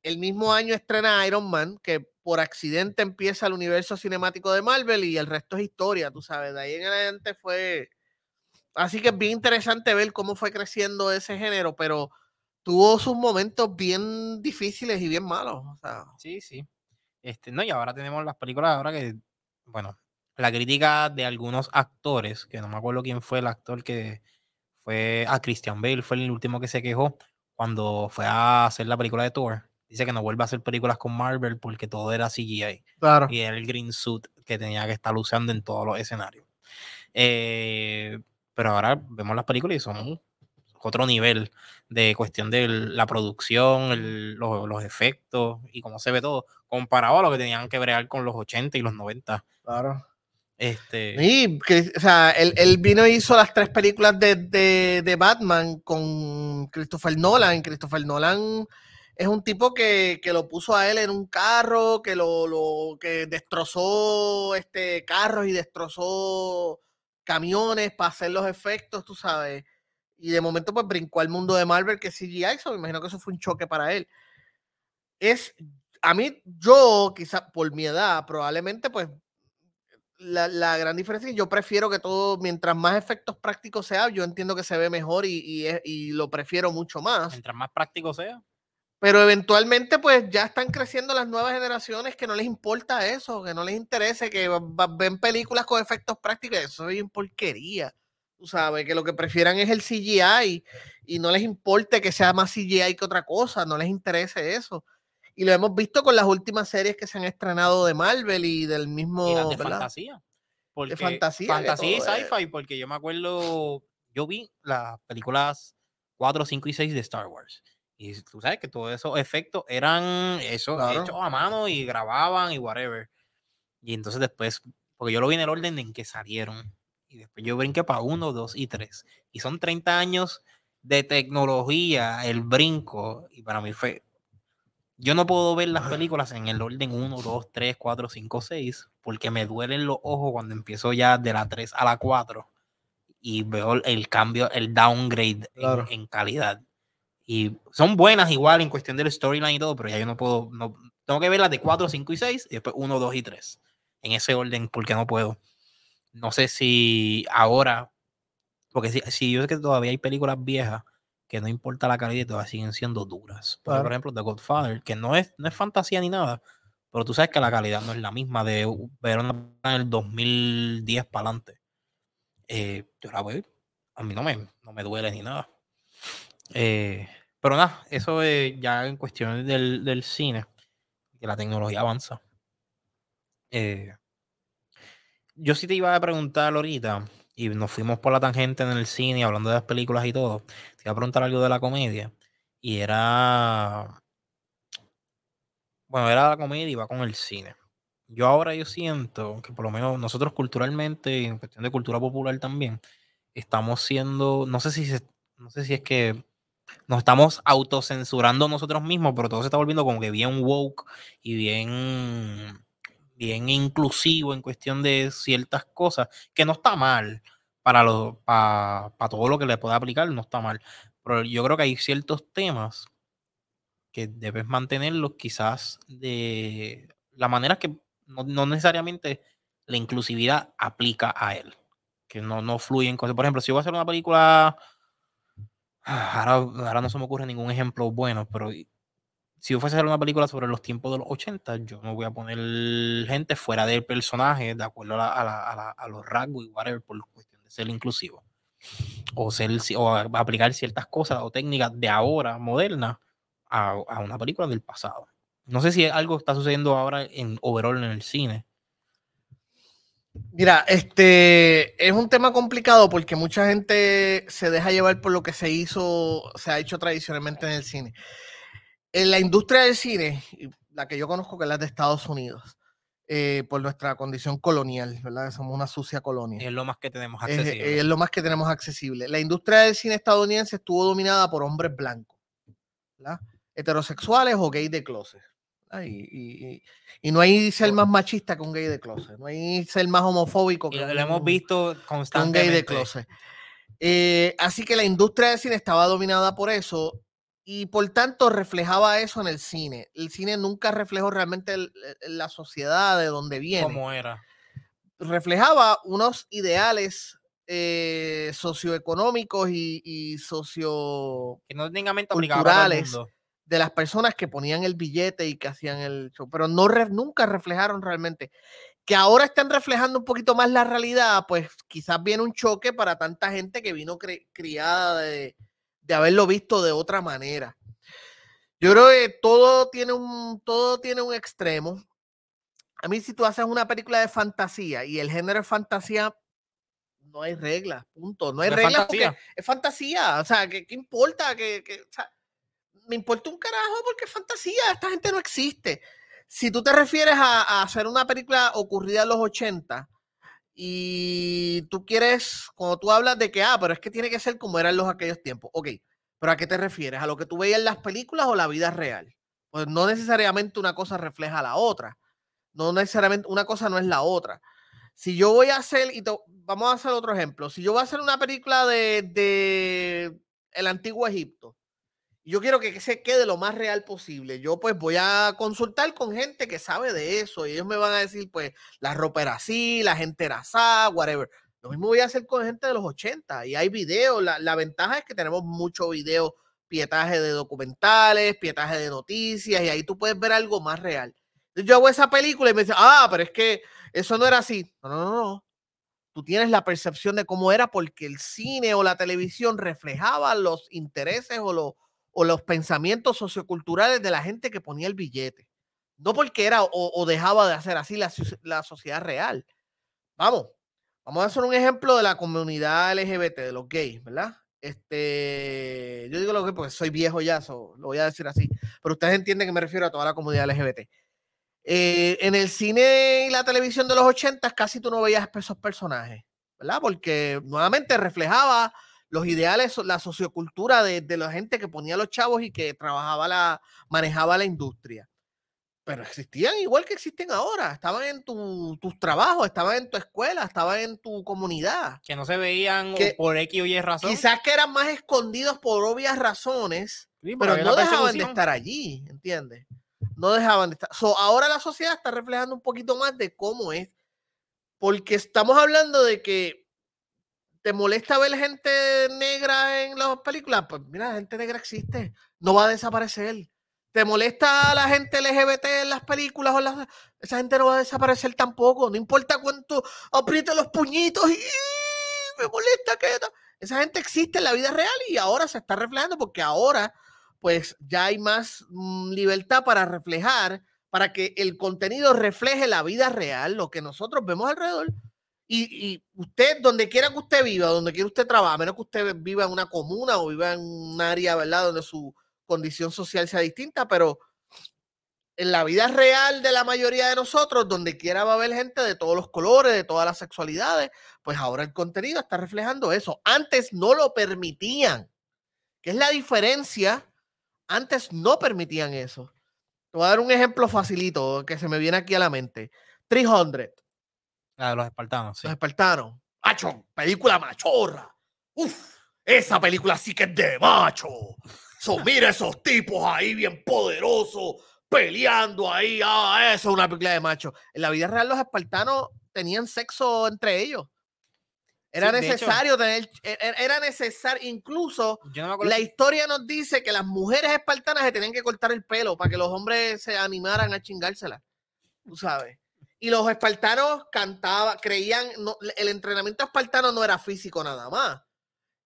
El mismo año estrena Iron Man, que por accidente empieza el universo cinemático de Marvel y el resto es historia, tú sabes. De ahí en adelante fue. Así que es bien interesante ver cómo fue creciendo ese género, pero tuvo sus momentos bien difíciles y bien malos. Sí, sí. Este, no, y ahora tenemos las películas ahora que, bueno, la crítica de algunos actores, que no me acuerdo quién fue el actor que fue a Christian Bale, fue el último que se quejó cuando fue a hacer la película de Thor. Dice que no vuelve a hacer películas con Marvel porque todo era CGI. Claro. Y era el green suit que tenía que estar usando en todos los escenarios. Eh, pero ahora vemos las películas y son otro nivel de cuestión de la producción, los, efectos y cómo se ve todo, comparado a lo que tenían que bregar con los 80 y los 90. Claro. Este... Que, o sea, él, vino y hizo las tres películas de, Batman con Christopher Nolan. Christopher Nolan es un tipo que, lo puso a él en un carro, que lo, lo que destrozó este carros y destrozó camiones para hacer los efectos, tú sabes. Y de momento, pues brincó al mundo de Marvel, que CGI, eso me imagino que eso fue un choque para él. Es, a mí, yo, quizá por mi edad, probablemente, pues, la, gran diferencia es que yo prefiero que todo, mientras más efectos prácticos sea, yo entiendo que se ve mejor y, y, lo prefiero mucho más. Mientras más práctico sea. Pero eventualmente, pues ya están creciendo las nuevas generaciones que no les importa eso, que no les interese, que ven películas con efectos prácticos. Eso es bien porquería tú sabes, que lo que prefieran es el CGI y no les importe que sea más CGI que otra cosa, no les interese eso. Y lo hemos visto con las últimas series que se han estrenado de Marvel y del mismo... de fantasía. de fantasía. Fantasía y sci-fi, porque yo me acuerdo, yo vi las películas 4, 5 y 6 de Star Wars. Y tú sabes que todos esos efectos eran eso, hechos a mano y grababan y whatever. Y entonces después, porque yo lo vi en el orden en que salieron y después yo brinqué para uno, dos y tres. Y son 30 años de tecnología, el brinco, y para mí fue... Yo no puedo ver las películas en el orden 1, 2, 3, 4, 5, 6, porque me duelen los ojos cuando empiezo ya de la 3 a la 4 y veo el cambio, el downgrade en, calidad. Y son buenas igual en cuestión del storyline y todo, pero ya yo no puedo, no, tengo que ver las de 4, 5 y 6 y después 1, 2 y 3. En ese orden, porque no puedo. No sé si ahora, porque si, yo sé que todavía hay películas viejas que no importa la calidad, todavía siguen siendo duras. Por ejemplo, The Godfather, que no es, no es fantasía ni nada, pero tú sabes que la calidad no es la misma de ver una en el 2010 para adelante. Eh, yo la veo, a mí no me, no me duele ni nada. Eh, pero nada, eso es ya en cuestiones del, del cine, que la tecnología avanza. Eh, yo sí te iba a preguntar ahorita, y nos fuimos por la tangente en el cine hablando de las películas y todo. Te iba a preguntar algo de la comedia. Y era. Bueno, era la comedia y va con el cine. Yo ahora yo siento que por lo menos nosotros culturalmente, en cuestión de cultura popular también, estamos siendo, no sé si no sé si es que nos estamos autocensurando nosotros mismos, pero todo se está volviendo como que bien woke y bien bien inclusivo en cuestión de ciertas cosas, que no está mal para, lo, para, todo lo que le pueda aplicar, no está mal. Pero yo creo que hay ciertos temas que debes mantenerlos quizás de la manera que no, necesariamente la inclusividad aplica a él, que no, no fluyen cosas. Por ejemplo, si voy a hacer una película, ahora, ahora no se me ocurre ningún ejemplo bueno, pero si yo fuese a hacer una película sobre los tiempos de los 80, yo no voy a poner gente fuera del personaje de acuerdo a, los rasgos y whatever por cuestión de ser inclusivo. O, ser, o aplicar ciertas cosas o técnicas de ahora, modernas, a, una película del pasado. No sé si algo está sucediendo ahora en overall en el cine. Mira, este es un tema complicado porque mucha gente se deja llevar por lo que se hizo, se ha hecho tradicionalmente en el cine. En la industria del cine, la que yo conozco que es la de Estados Unidos, eh, por nuestra condición colonial, ¿verdad? Somos una sucia colonia. es lo más que tenemos accesible. Es, lo más que tenemos accesible. La industria del cine estadounidense estuvo dominada por hombres blancos, ¿verdad? Heterosexuales o gays de closet. Y, y, no hay ser más machista que un gay de closet, no hay ser más homofóbico que lo hemos visto constantemente. un gay de closet. Eh, así que la industria del cine estaba dominada por eso y por tanto reflejaba eso en el cine. El cine nunca reflejó realmente la sociedad de donde viene. ¿Cómo era? Reflejaba unos ideales eh, socioeconómicos y, y socio que no culturales de las personas que ponían el billete y que hacían el show, pero no nunca reflejaron realmente. Que ahora están reflejando un poquito más la realidad, pues quizás viene un choque para tanta gente que vino criada de, de haberlo visto de otra manera. Yo creo que todo tiene un, todo tiene un extremo. A mí, si tú haces una película de fantasía y el género es fantasía, no hay reglas, punto. No hay reglas porque es fantasía. O sea, ¿qué, importa? Que, me importa un carajo porque es fantasía, esta gente no existe. Si tú te refieres a, hacer una película ocurrida en los 80 y tú quieres, cuando tú hablas de que, ah, pero es que tiene que ser como eran los aquellos tiempos, ok, pero ¿a qué te refieres? ¿A lo que tú veías en las películas o la vida real? Pues no necesariamente una cosa refleja la otra, no necesariamente una cosa no es la otra. Si yo voy a hacer, y vamos a hacer otro ejemplo, si yo voy a hacer una película de, de el antiguo Egipto, yo quiero que se quede lo más real posible. Yo pues voy a consultar con gente que sabe de eso y ellos me van a decir pues la ropa era así, la gente era así, whatever. Lo mismo voy a hacer con gente de los 80 y hay videos. La, ventaja es que tenemos mucho video, pietaje de documentales, pietaje de noticias y ahí tú puedes ver algo más real. Yo hago esa película y me dicen, ah, pero es que eso no era así. No, no, no, no. Tú tienes la percepción de cómo era porque el cine o la televisión reflejaba los intereses o los o los pensamientos socioculturales de la gente que ponía el billete. No porque era o, dejaba de hacer así la, sociedad real. Vamos, vamos a hacer un ejemplo de la comunidad LGBT, de los gays, ¿verdad? Este, yo digo lo que pues soy viejo ya, lo voy a decir así, pero ustedes entienden que me refiero a toda la comunidad LGBT. Eh, en el cine y la televisión de los 80 casi tú no veías esos personajes, ¿verdad? Porque nuevamente reflejaba los ideales, la sociocultura de, la gente que ponía los chavos y que trabajaba la, manejaba la industria. Pero existían igual que existen ahora, estaban en tus trabajos, estaban en tu escuela, estaban en tu comunidad. Que no se veían por X o Y razón. Quizás que eran más escondidos por obvias razones, pero no dejaban de estar allí, ¿entiendes? No dejaban de estar. ahora la sociedad está reflejando un poquito más de cómo es, porque estamos hablando de que ¿Te molesta ver gente negra en las películas? Pues mira, la gente negra existe, no va a desaparecer. ¿Te molesta la gente LGBT en las películas? O Esa gente no va a desaparecer tampoco. No importa cuánto apriete los puñitos y me molesta que... Esa gente existe en la vida real y ahora se está reflejando porque ahora pues ya hay más mm, libertad para reflejar, para que el contenido refleje la vida real, lo que nosotros vemos alrededor. Y, usted, donde quiera que usted viva, donde quiera usted trabaje, a menos que usted viva en una comuna o viva en un área, ¿verdad?, donde su condición social sea distinta, pero en la vida real de la mayoría de nosotros, donde quiera va a haber gente de todos los colores, de todas las sexualidades, pues ahora el contenido está reflejando eso. Antes no lo permitían. ¿Qué es la diferencia? Antes no permitían eso. Te voy a dar un ejemplo facilito que se me viene aquí a la mente. 300 de los espartanos, sí. Los espartanos. Macho, película machorra. Uf, esa película sí que es de macho. So, mira esos tipos ahí bien poderosos, peleando ahí. Ah, eso es una película de macho. En la vida real, los espartanos tenían sexo entre ellos. Era necesario tener, e, e, era necesario, incluso la historia nos dice que las mujeres espartanas se tenían que cortar el pelo para que los hombres se animaran a chingársela. Tú sabes. Y los espartanos cantaban, creían, el entrenamiento espartano no era físico nada más.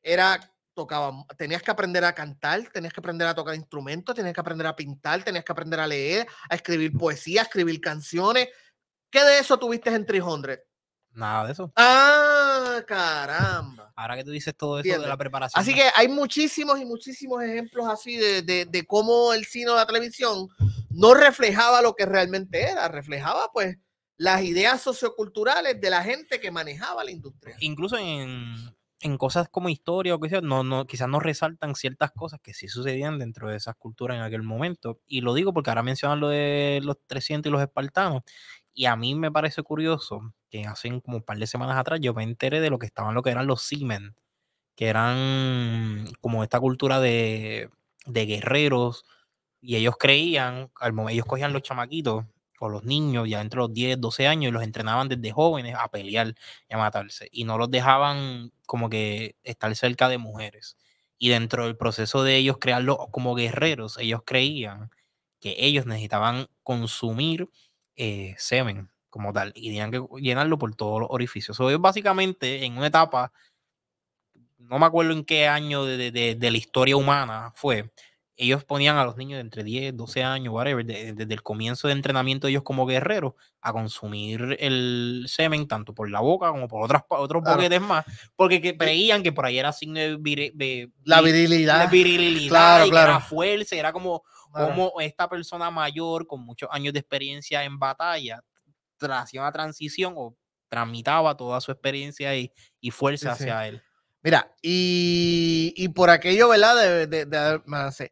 Era, tocaban, tenías que aprender a cantar, tenías que aprender a tocar instrumentos, tenías que aprender a pintar, tenías que aprender a leer, a escribir poesía, a escribir canciones. ¿Qué de eso tuviste en 300? Nada de eso. Ah, caramba. Ahora que tú dices todo eso de la preparación. Así que hay muchísimos y muchísimos ejemplos así de, de, de cómo el cine o la televisión no reflejaba lo que realmente era, reflejaba pues las ideas socioculturales de la gente que manejaba la industria. Incluso en, en cosas como historia o quizás no, no, quizás no resaltan ciertas cosas que sí sucedían dentro de esas culturas en aquel momento. Y lo digo porque ahora mencionan lo de los 300 y los espartanos. Y a mí me parece curioso que hace como un par de semanas atrás yo me enteré de lo que estaban, lo que eran los Simen, que eran como esta cultura de, de guerreros. Y ellos creían, ellos cogían los chamaquitos o los niños ya entre los 10, 12 años y los entrenaban desde jóvenes a pelear y a matarse. Y no los dejaban como que estar cerca de mujeres. Y dentro del proceso de ellos crearlo como guerreros, ellos creían que ellos necesitaban consumir eh, semen como tal y tenían que llenarlo por todos los orificios. So, ellos básicamente en una etapa, no me acuerdo en qué año de, de, de la historia humana fue, ellos ponían a los niños de entre 10, 12 años, whatever, desde el comienzo de entrenamiento de ellos como guerreros, a consumir el semen tanto por la boca como por otras, otros boquetes más, porque que creían que por ahí era signo de, la virilidad, virilidad claro, claro. era fuerza, era como, como esta persona mayor con muchos años de experiencia en batalla hacía una transición o tramitaba toda su experiencia y, y fuerza hacia él. Mira, y, y, por aquello, ¿verdad? De, de, de, de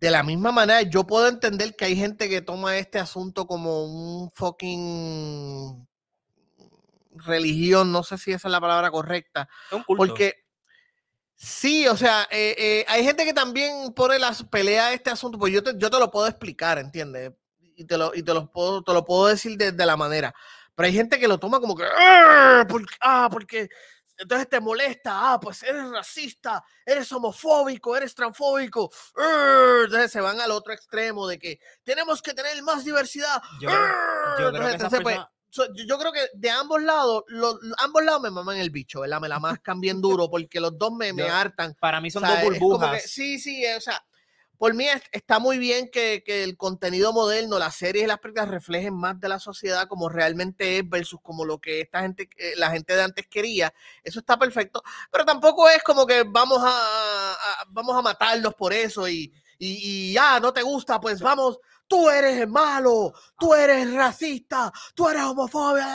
de la misma manera, yo puedo entender que hay gente que toma este asunto como un fucking religión, no sé si esa es la palabra correcta, porque sí, o sea, eh, eh, hay gente que también pone las peleas a este asunto, pues yo te, yo te lo puedo explicar, ¿entiendes? Y te lo, y te lo, puedo, te lo puedo decir de, de la manera, pero hay gente que lo toma como que, porque, ah, porque entonces te molesta, ah, pues eres racista, eres homofóbico, eres transfóbico. Entonces se van al otro extremo de que tenemos que tener más diversidad. Yo, creo, que de ambos lados, los, ambos lados me maman el bicho, ¿verdad? Me la mascan bien duro porque los dos me, me hartan. Para mí son dos burbujas. sí, sí, o sea, por mí está muy bien que, el contenido moderno, las series y las películas reflejen más de la sociedad como realmente es versus como lo que esta gente, eh, la gente de antes quería. Eso está perfecto, pero tampoco es como que vamos a, vamos a matarlos por eso y, y, ya no te gusta, pues vamos, tú eres malo, tú eres racista, tú eres homofóbico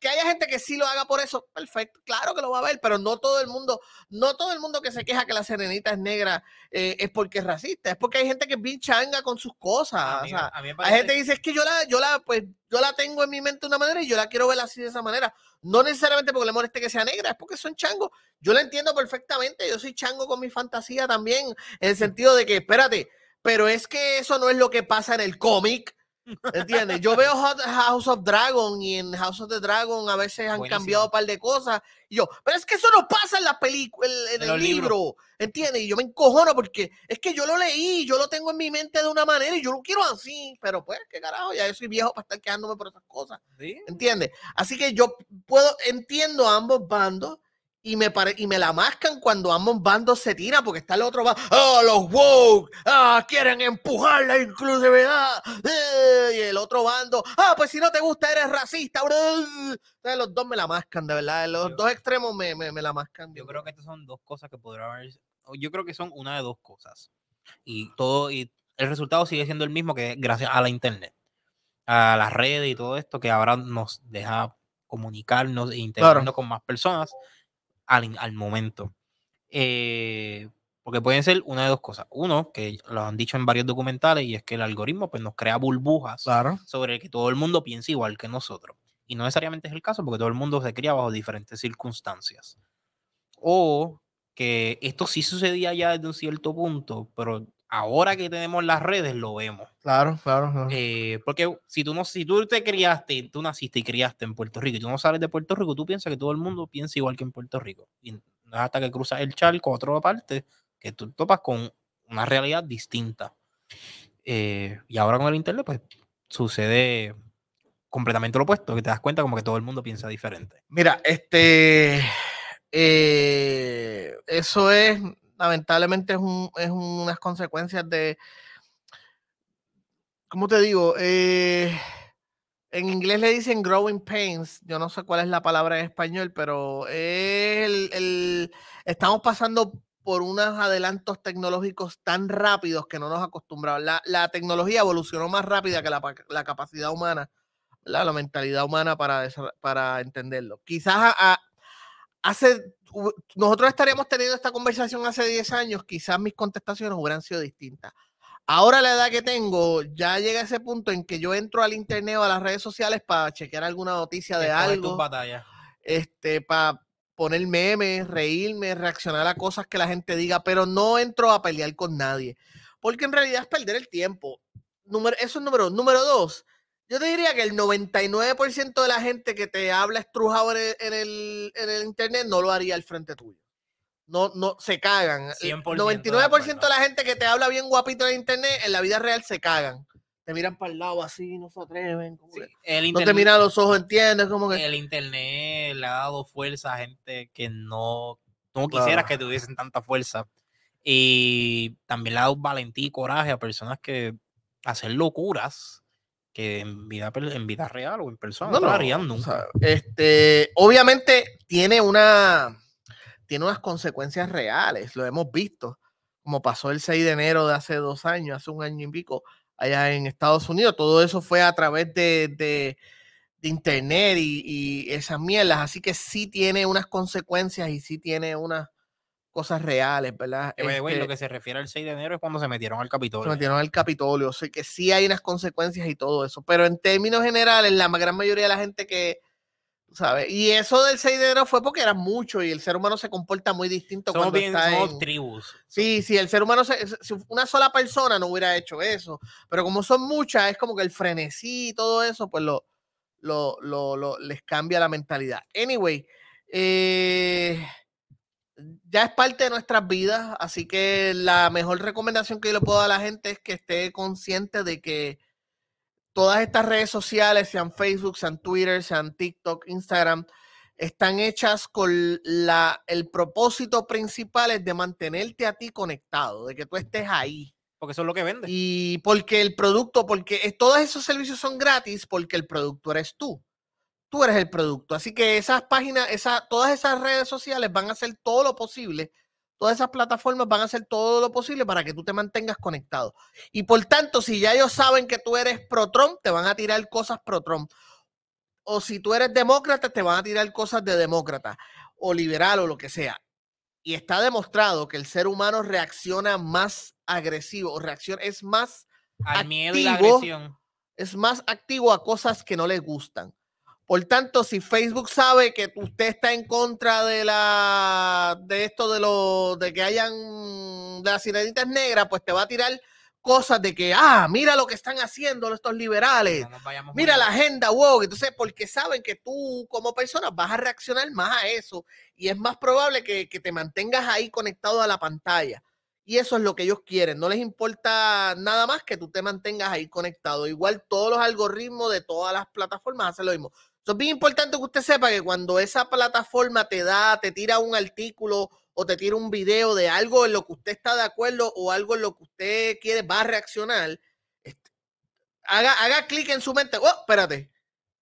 que haya gente que sí lo haga por eso, perfecto, claro que lo va a ver, pero no todo el mundo, no todo el mundo que se queja que la serenita es negra eh, es porque es racista, es porque hay gente que es bien changa con sus cosas. Hay gente que dice, es que yo la, yo la, pues, yo la tengo en mi mente de una manera y yo la quiero ver así de esa manera. No necesariamente porque le moleste que sea negra, es porque son changos. Yo la entiendo perfectamente, yo soy chango con mi fantasía también, en el sentido de que, espérate, pero es que eso no es lo que pasa en el cómic ¿Entiendes? Yo veo House of Dragon y en House of the Dragon a veces han cambiado un par de cosas. Y yo, pero es que eso no pasa en la película, en, el libro. ¿Entiendes? Y yo me encojono porque es que yo lo leí, yo lo tengo en mi mente de una manera y yo lo quiero así. Pero pues, qué carajo, ya yo soy viejo para estar quejándome por esas cosas. ¿Entiendes? Así que yo puedo, entiendo a ambos bandos y me, pare, y me la mascan cuando ambos bandos se tiran porque está el otro va, ¡ah, los woke! ¡ah, quieren empujar la inclusividad! ¡eh! Y el otro bando, ¡ah, pues si no te gusta eres racista! Entonces los dos me la mascan, de verdad, los dos extremos me, me, me, la mascan. Yo creo que estas son dos cosas que podrán haber, yo creo que son una de dos cosas. Y todo, y el resultado sigue siendo el mismo que gracias a la internet, a las redes y todo esto que ahora nos deja comunicarnos e interactuando con más personas al, momento. Eh, porque pueden ser una de dos cosas. Uno, que lo han dicho en varios documentales, y es que el algoritmo pues, nos crea burbujas sobre que todo el mundo piensa igual que nosotros. Y no necesariamente es el caso, porque todo el mundo se cría bajo diferentes circunstancias. O que esto sí sucedía ya desde un cierto punto, pero ahora que tenemos las redes lo vemos. Claro, claro. Eh, porque si tú, no, si tú te criaste, tú naciste y criaste en Puerto Rico y tú no sales de Puerto Rico, tú piensas que todo el mundo piensa igual que en Puerto Rico. Y no es hasta que cruzas el charco a otra parte que tú topas con una realidad distinta. Eh, y ahora con el internet, pues sucede completamente lo opuesto, que te das cuenta como que todo el mundo piensa diferente. Mira, este... Eh, eso es lamentablemente es, un, es unas consecuencias de, ¿cómo te digo? Eh, en inglés le dicen growing pains. Yo no sé cuál es la palabra en español, pero el, el, estamos pasando por unos adelantos tecnológicos tan rápidos que no nos acostumbramos. La, la tecnología evolucionó más rápida que la, la capacidad humana, la mentalidad humana para, para entenderlo. Quizás hace, nosotros estaríamos teniendo esta conversación hace 10 años, quizás mis contestaciones hubieran sido distintas. Ahora la edad que tengo, ya llega a ese punto en que yo entro al internet o a las redes sociales para chequear alguna noticia de algo. Este, para poner memes, reírme, reaccionar a cosas que la gente diga, pero no entro a pelear con nadie. Porque en realidad es perder el tiempo. Número, eso es número Número dos, yo te diría que el 99% de la gente que te habla estrujado en el, en el internet no lo haría al frente tuyo no, no, se cagan. 99% de, la gente que te habla bien guapito en internet, en la vida real se cagan. Te miran para el lado así, no se atreven. no te miran a los ojos, ¿entiendes? Como que... El internet le ha dado fuerza a gente que no, no quisieras que tuviesen tanta fuerza. Y también le ha dado valentía y coraje a personas que hacen locuras que en vida, en vida real o en persona no, nunca. este, obviamente tiene una tiene unas consecuencias reales, lo hemos visto, como pasó el 6 de enero de hace dos años, hace un año y pico, allá en Estados Unidos. Todo eso fue a través de, de, internet y, esas mierdas, así que sí tiene unas consecuencias y sí tiene unas cosas reales, ¿verdad? lo este que se refiere al 6 de enero es cuando se metieron al Capitolio. Se metieron al Capitolio, o sea que sí hay unas consecuencias y todo eso, pero en términos generales, la gran mayoría de la gente que ¿sabes? Y eso del 6 de enero fue porque era mucho y el ser humano se comporta muy distinto somos cuando bien, está somos tribus. Sí, sí, el ser humano, se, si una sola persona no hubiera hecho eso, pero como son muchas, es como que el frenesí y todo eso, pues lo, lo, lo, lo les cambia la mentalidad. Anyway, eh, ya es parte de nuestras vidas, así que la mejor recomendación que yo le puedo dar a la gente es que esté consciente de que todas estas redes sociales, sean Facebook, sean Twitter, sean TikTok, Instagram, están hechas con la, el propósito principal es de mantenerte a ti conectado, de que tú estés ahí. Porque eso es lo que vende. Y porque el producto, porque todos esos servicios son gratis porque el producto eres tú. Tú eres el producto. Así que esas páginas, esa, todas esas redes sociales van a hacer todo lo posible todas esas plataformas van a hacer todo lo posible para que tú te mantengas conectado. Y por tanto, si ya ellos saben que tú eres pro-Trump, te van a tirar cosas pro-Trump. O si tú eres demócrata, te van a tirar cosas de demócrata o liberal o lo que sea. Y está demostrado que el ser humano reacciona más agresivo, o reacciona, es más al miedo y la agresión. Es más activo a cosas que no le gustan. Por tanto, si Facebook sabe que usted está en contra de la de esto de lo de que hayan de las sirenitas negras, pues te va a tirar cosas de que, ah, mira lo que están haciendo estos liberales, mira la agenda wow. Entonces, porque saben que tú como persona vas a reaccionar más a eso y es más probable que, que te mantengas ahí conectado a la pantalla. Y eso es lo que ellos quieren. No les importa nada más que tú te mantengas ahí conectado. Igual todos los algoritmos de todas las plataformas hacen lo mismo es bien importante que usted sepa que cuando esa plataforma te da, te tira un artículo o te tira un video de algo en lo que usted está de acuerdo o algo en lo que usted quiere, va a reaccionar, haga, haga clic en su mente. Oh, espérate,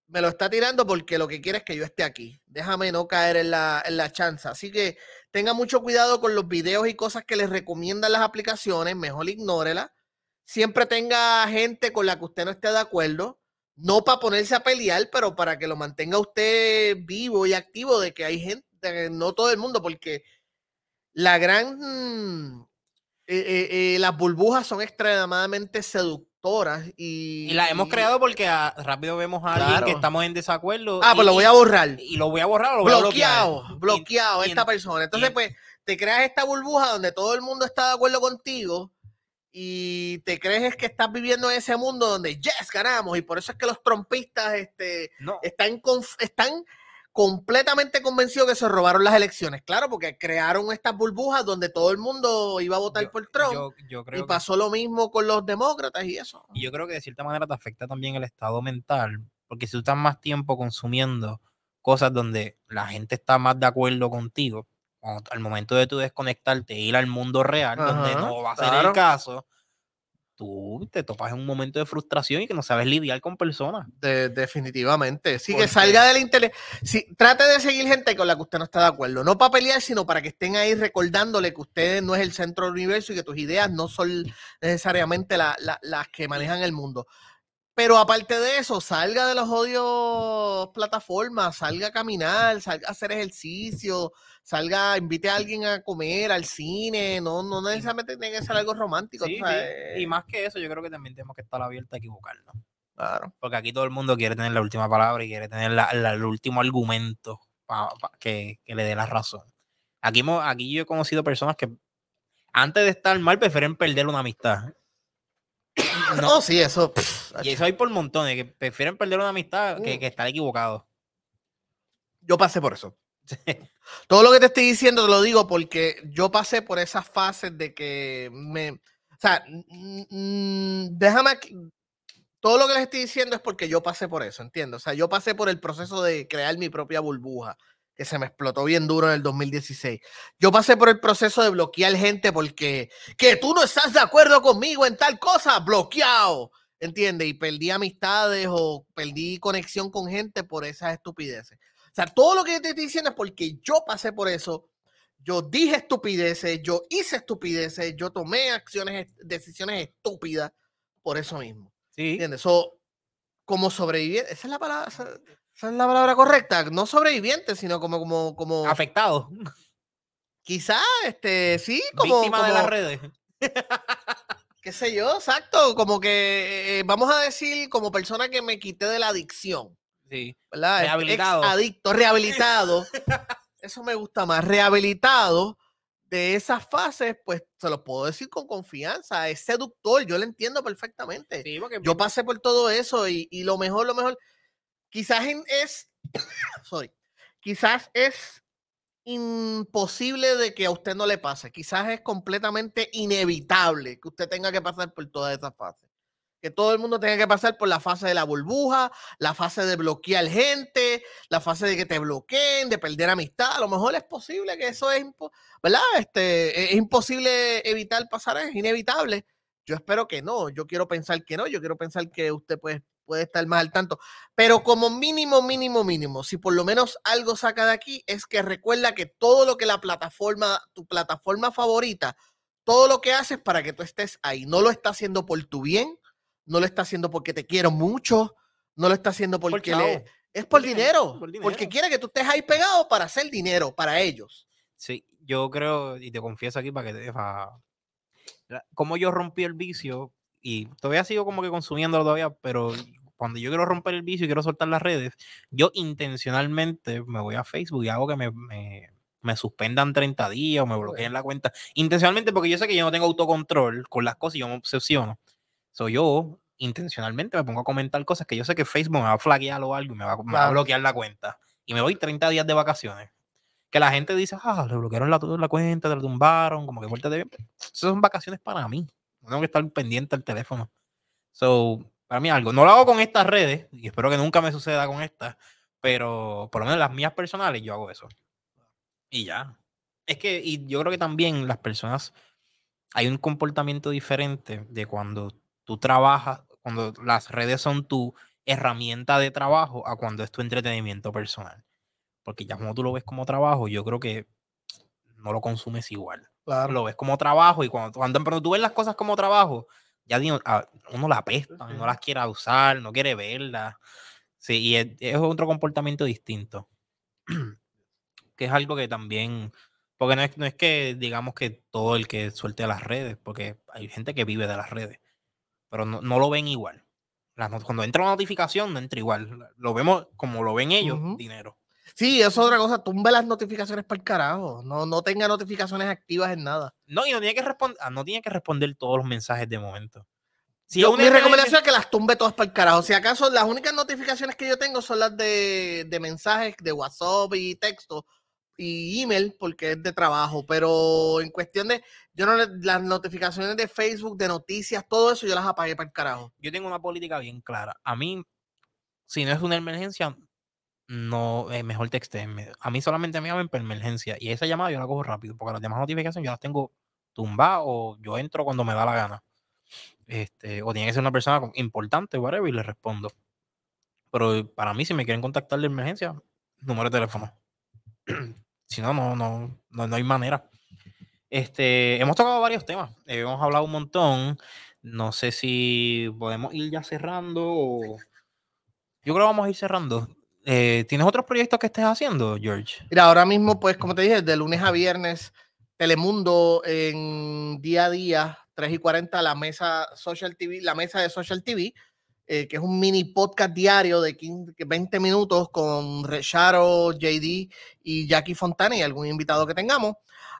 me lo está tirando porque lo que quiere es que yo esté aquí. Déjame no caer en la, en la chanza. Así que tenga mucho cuidado con los videos y cosas que les recomiendan las aplicaciones. Mejor ignórela. Siempre tenga gente con la que usted no esté de acuerdo no para ponerse a pelear, pero para que lo mantenga usted vivo y activo de que hay gente, no todo el mundo, porque la gran, eh, eh, eh, las burbujas son extremadamente seductoras y... Y las hemos creado porque rápido vemos a alguien que estamos en desacuerdo. Ah, pues lo voy a borrar. Y, lo voy a borrar. Lo voy bloqueado, a bloqueado, esta persona. Entonces, pues, te creas esta burbuja donde todo el mundo está de acuerdo contigo y te crees que estás viviendo en ese mundo donde yes, ganamos y por eso es que los trompistas este, están, están completamente convencidos que se robaron las elecciones. Claro, porque crearon estas burbujas donde todo el mundo iba a votar por Trump y pasó lo mismo con los demócratas y eso. Y yo creo que de cierta manera te afecta también el estado mental, porque si tú estás más tiempo consumiendo cosas donde la gente está más de acuerdo contigo, al momento de tú desconectarte e ir al mundo real, donde no va a ser el caso, tú te topas en un momento de frustración y que no sabes lidiar con personas. definitivamente. Sí, que salga del interés. Sí, trate de seguir gente con la que usted no está de acuerdo. No para pelear, sino para que estén ahí recordándole que usted no es el centro del universo y que tus ideas no son necesariamente las que manejan el mundo. Pero aparte de eso, salga de los odios plataformas, salga a caminar, salga a hacer ejercicio, salga, invite a alguien a comer, al cine, no, no necesariamente tiene que ser algo romántico. Y eh. más que eso, yo creo que también tenemos que estar abiertos a equivocarnos. Claro. Porque aquí todo el mundo quiere tener la última palabra y quiere tener el último argumento que, le dé la razón. Aquí, aquí yo he conocido personas que antes de estar mal prefieren perder una amistad. No, sí, eso. y eso hay por montones, que prefieren perder una amistad que, uh. que estar equivocado. Yo pasé por eso. Todo lo que te estoy diciendo te lo digo porque yo pasé por esas fases de que me. O sea, déjame. Todo lo que les estoy diciendo es porque yo pasé por eso, ¿entiendes? O sea, yo pasé por el proceso de crear mi propia burbuja, que se me explotó bien duro en el 2016. Yo pasé por el proceso de bloquear gente porque que tú no estás de acuerdo conmigo en tal cosa, bloqueado, ¿entiendes? Y perdí amistades o perdí conexión con gente por esas estupideces. O sea, todo lo que te estoy diciendo es porque yo pasé por eso. Yo dije estupideces, yo hice estupideces, yo tomé acciones, decisiones estúpidas por eso mismo. Sí. ¿Entiendes? So, como sobreviviente, esa es la palabra, esa, es la palabra correcta, no sobreviviente, sino como, como, como afectado. Quizá, este, sí, como víctima de las redes. qué sé yo, exacto, como que eh, vamos a decir como persona que me quité de la adicción. Sí. Rehabilitado. adicto, rehabilitado. Eso me gusta más. Rehabilitado de esas fases, pues se lo puedo decir con confianza. Es seductor, yo lo entiendo perfectamente. yo pasé por todo eso y, lo mejor, lo mejor, quizás es, sorry, quizás es imposible de que a usted no le pase. Quizás es completamente inevitable que usted tenga que pasar por todas esas fases que todo el mundo tenga que pasar por la fase de la burbuja, la fase de bloquear gente, la fase de que te bloqueen, de perder amistad. A lo mejor es posible que eso es, ¿verdad? Este, es imposible evitar pasar, es inevitable. Yo espero que no, yo quiero pensar que no, yo quiero pensar que usted pues, puede estar más al tanto. Pero como mínimo, mínimo, mínimo, si por lo menos algo saca de aquí, es que recuerda que todo lo que la plataforma, tu plataforma favorita, todo lo que haces para que tú estés ahí, no lo está haciendo por tu bien, no lo está haciendo porque te quiero mucho, no lo está haciendo porque le, es por dinero, porque quiere que tú estés ahí pegado para hacer dinero para ellos. Sí, yo creo, y te confieso aquí para que te como yo rompí el vicio, y todavía sigo como que consumiéndolo todavía, pero cuando yo quiero romper el vicio y quiero soltar las redes, yo intencionalmente me voy a Facebook y hago que me, me, suspendan 30 días o me bloqueen la cuenta. Intencionalmente porque yo sé que yo no tengo autocontrol con las cosas y yo me obsesiono. So yo intencionalmente me pongo a comentar cosas que yo sé que Facebook me va a flaguear o algo y me va, a bloquear la cuenta. Y me voy 30 días de vacaciones. Que la gente dice, ah, le bloquearon la, la cuenta, te la tumbaron, como que vuelta de bien. Esas son vacaciones para mí. No tengo que estar pendiente del teléfono. So, para mí algo. No lo hago con estas redes, y espero que nunca me suceda con estas, pero por lo menos las mías personales yo hago eso. Y ya. Es que, y yo creo que también las personas, hay un comportamiento diferente de cuando tú trabajas, cuando las redes son tu herramienta de trabajo a cuando es tu entretenimiento personal. Porque ya como tú lo ves como trabajo, yo creo que no lo consumes igual. Lo ves como trabajo y cuando, cuando, tú ves las cosas como trabajo, ya ah, uno la apesta, no las quiere usar, no quiere verlas. Sí, y es, otro comportamiento distinto. que es algo que también, porque no es, no es que digamos que todo el que suelte a las redes, porque hay gente que vive de las redes pero no, lo ven igual. Cuando entra una notificación, no entra igual. Lo vemos como lo ven ellos, dinero. Sí, eso es otra cosa. Tumbe las notificaciones para el carajo. No, no tenga notificaciones activas en nada. No, y no tiene que responder, ah, no tiene que responder todos los mensajes de momento. Si mi recomendación es que las tumbe todas para el carajo. Si acaso las únicas notificaciones que yo tengo son las de, de mensajes de WhatsApp y texto, y email porque es de trabajo, pero en cuestión de, yo no las notificaciones de Facebook, de noticias, todo eso yo las apagué para el carajo. Yo tengo una política bien clara. A mí, si no es una emergencia, no es mejor textenme. A mí solamente me llaman por emergencia y esa llamada yo la cojo rápido porque las demás notificaciones yo las tengo tumbadas o yo entro cuando me da la gana. Este, o tiene que ser una persona importante, whatever, y le respondo. Pero para mí, si me quieren contactar de emergencia, número de teléfono. si no, no, no, no, hay manera. Este, hemos tocado varios temas, eh, hemos hablado un montón. No sé si podemos ir ya cerrando o... Yo creo que vamos a ir cerrando. Eh, ¿Tienes otros proyectos que estés haciendo, George? Mira, ahora mismo, pues, como te dije, de lunes a viernes, Telemundo en día a día, 3 y 40, la mesa Social TV, la mesa de Social TV, eh, que es un mini podcast diario de 15, 20 minutos con Recharo, JD y Jackie Fontana y algún invitado que tengamos.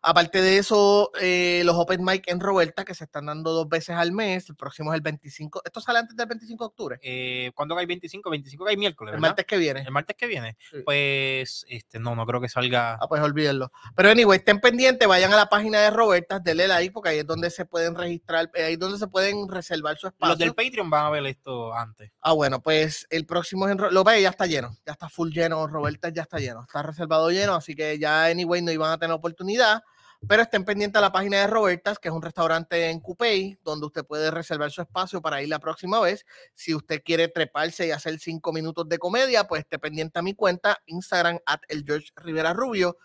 Aparte de eso, eh, los Open Mic en Roberta, que se están dando dos veces al mes. El próximo es el 25. ¿Esto sale antes del 25 de octubre? Eh, ¿Cuándo hay 25? 25 hay miércoles. El martes que viene. El martes que viene. Pues, este, no, no creo que salga. Ah, pues olvídenlo. Pero, anyway, estén pendientes, vayan a la página de Roberta, denle like, porque ahí es donde se pueden registrar, eh, ahí es donde se pueden reservar su espacio. Los del Patreon van a ver esto antes. Ah, bueno, pues el próximo es en. Lo ve, ya está lleno. Ya está full lleno. Roberta ya está lleno. Está reservado lleno, así que ya, anyway, no iban a tener oportunidad. Pero estén pendientes a la página de Robertas, que es un restaurante en Coupey, donde usted puede reservar su espacio para ir la próxima vez. Si usted quiere treparse y hacer cinco minutos de comedia, pues esté pendiente a mi cuenta, Instagram, at el George Rivera Rubio,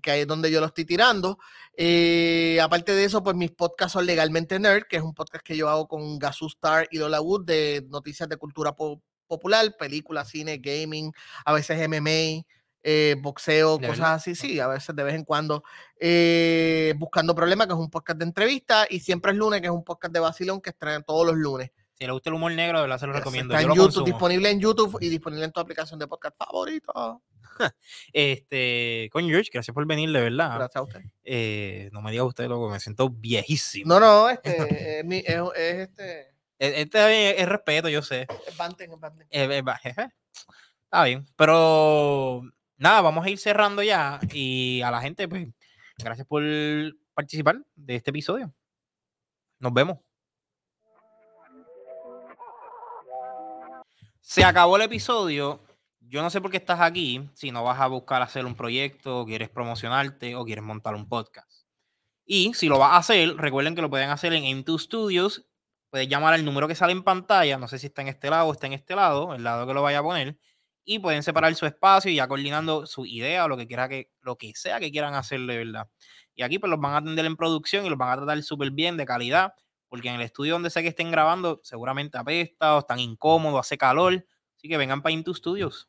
que ahí es donde yo lo estoy tirando. Eh, aparte de eso, pues mis podcasts son Legalmente Nerd, que es un podcast que yo hago con Gazoo Star y Lola Wood de noticias de cultura popular, películas, cine, gaming, a veces MMA eh, boxeo, cosas así, sí, a veces de vez en cuando. Eh, Buscando Problemas, que es un podcast de entrevista, y Siempre es lunes, que es un podcast de vacilón que estrena todos los lunes. Si le gusta el humor negro, de verdad se lo recomiendo. Está en YouTube, disponible en YouTube y disponible en tu aplicación de podcast favorita. este, coño, George, gracias por venir, de verdad. Gracias a usted. Eh, no me diga usted, loco, me siento viejísimo. No, no, este, es, es, es, este. Este es, respeto, yo sé. Es Banten, es Banten. Está bien, pero nada, vamos a ir cerrando ya y a la gente, pues, gracias por participar de este episodio. Nos vemos. Se acabó el episodio. Yo no sé por qué estás aquí, si no vas a buscar hacer un proyecto, quieres promocionarte o quieres montar un podcast. Y si lo vas a hacer, recuerden que lo pueden hacer en M2 Studios. Puedes llamar al número que sale en pantalla. No sé si está en este lado o está en este lado, el lado que lo vaya a poner y pueden separar su espacio y ya coordinando su idea o lo que quiera que, lo que sea que quieran hacer de verdad. Y aquí pues los van a atender en producción y los van a tratar súper bien, de calidad, porque en el estudio donde sea que estén grabando seguramente apesta o están incómodos, hace calor. Así que vengan para Into Studios.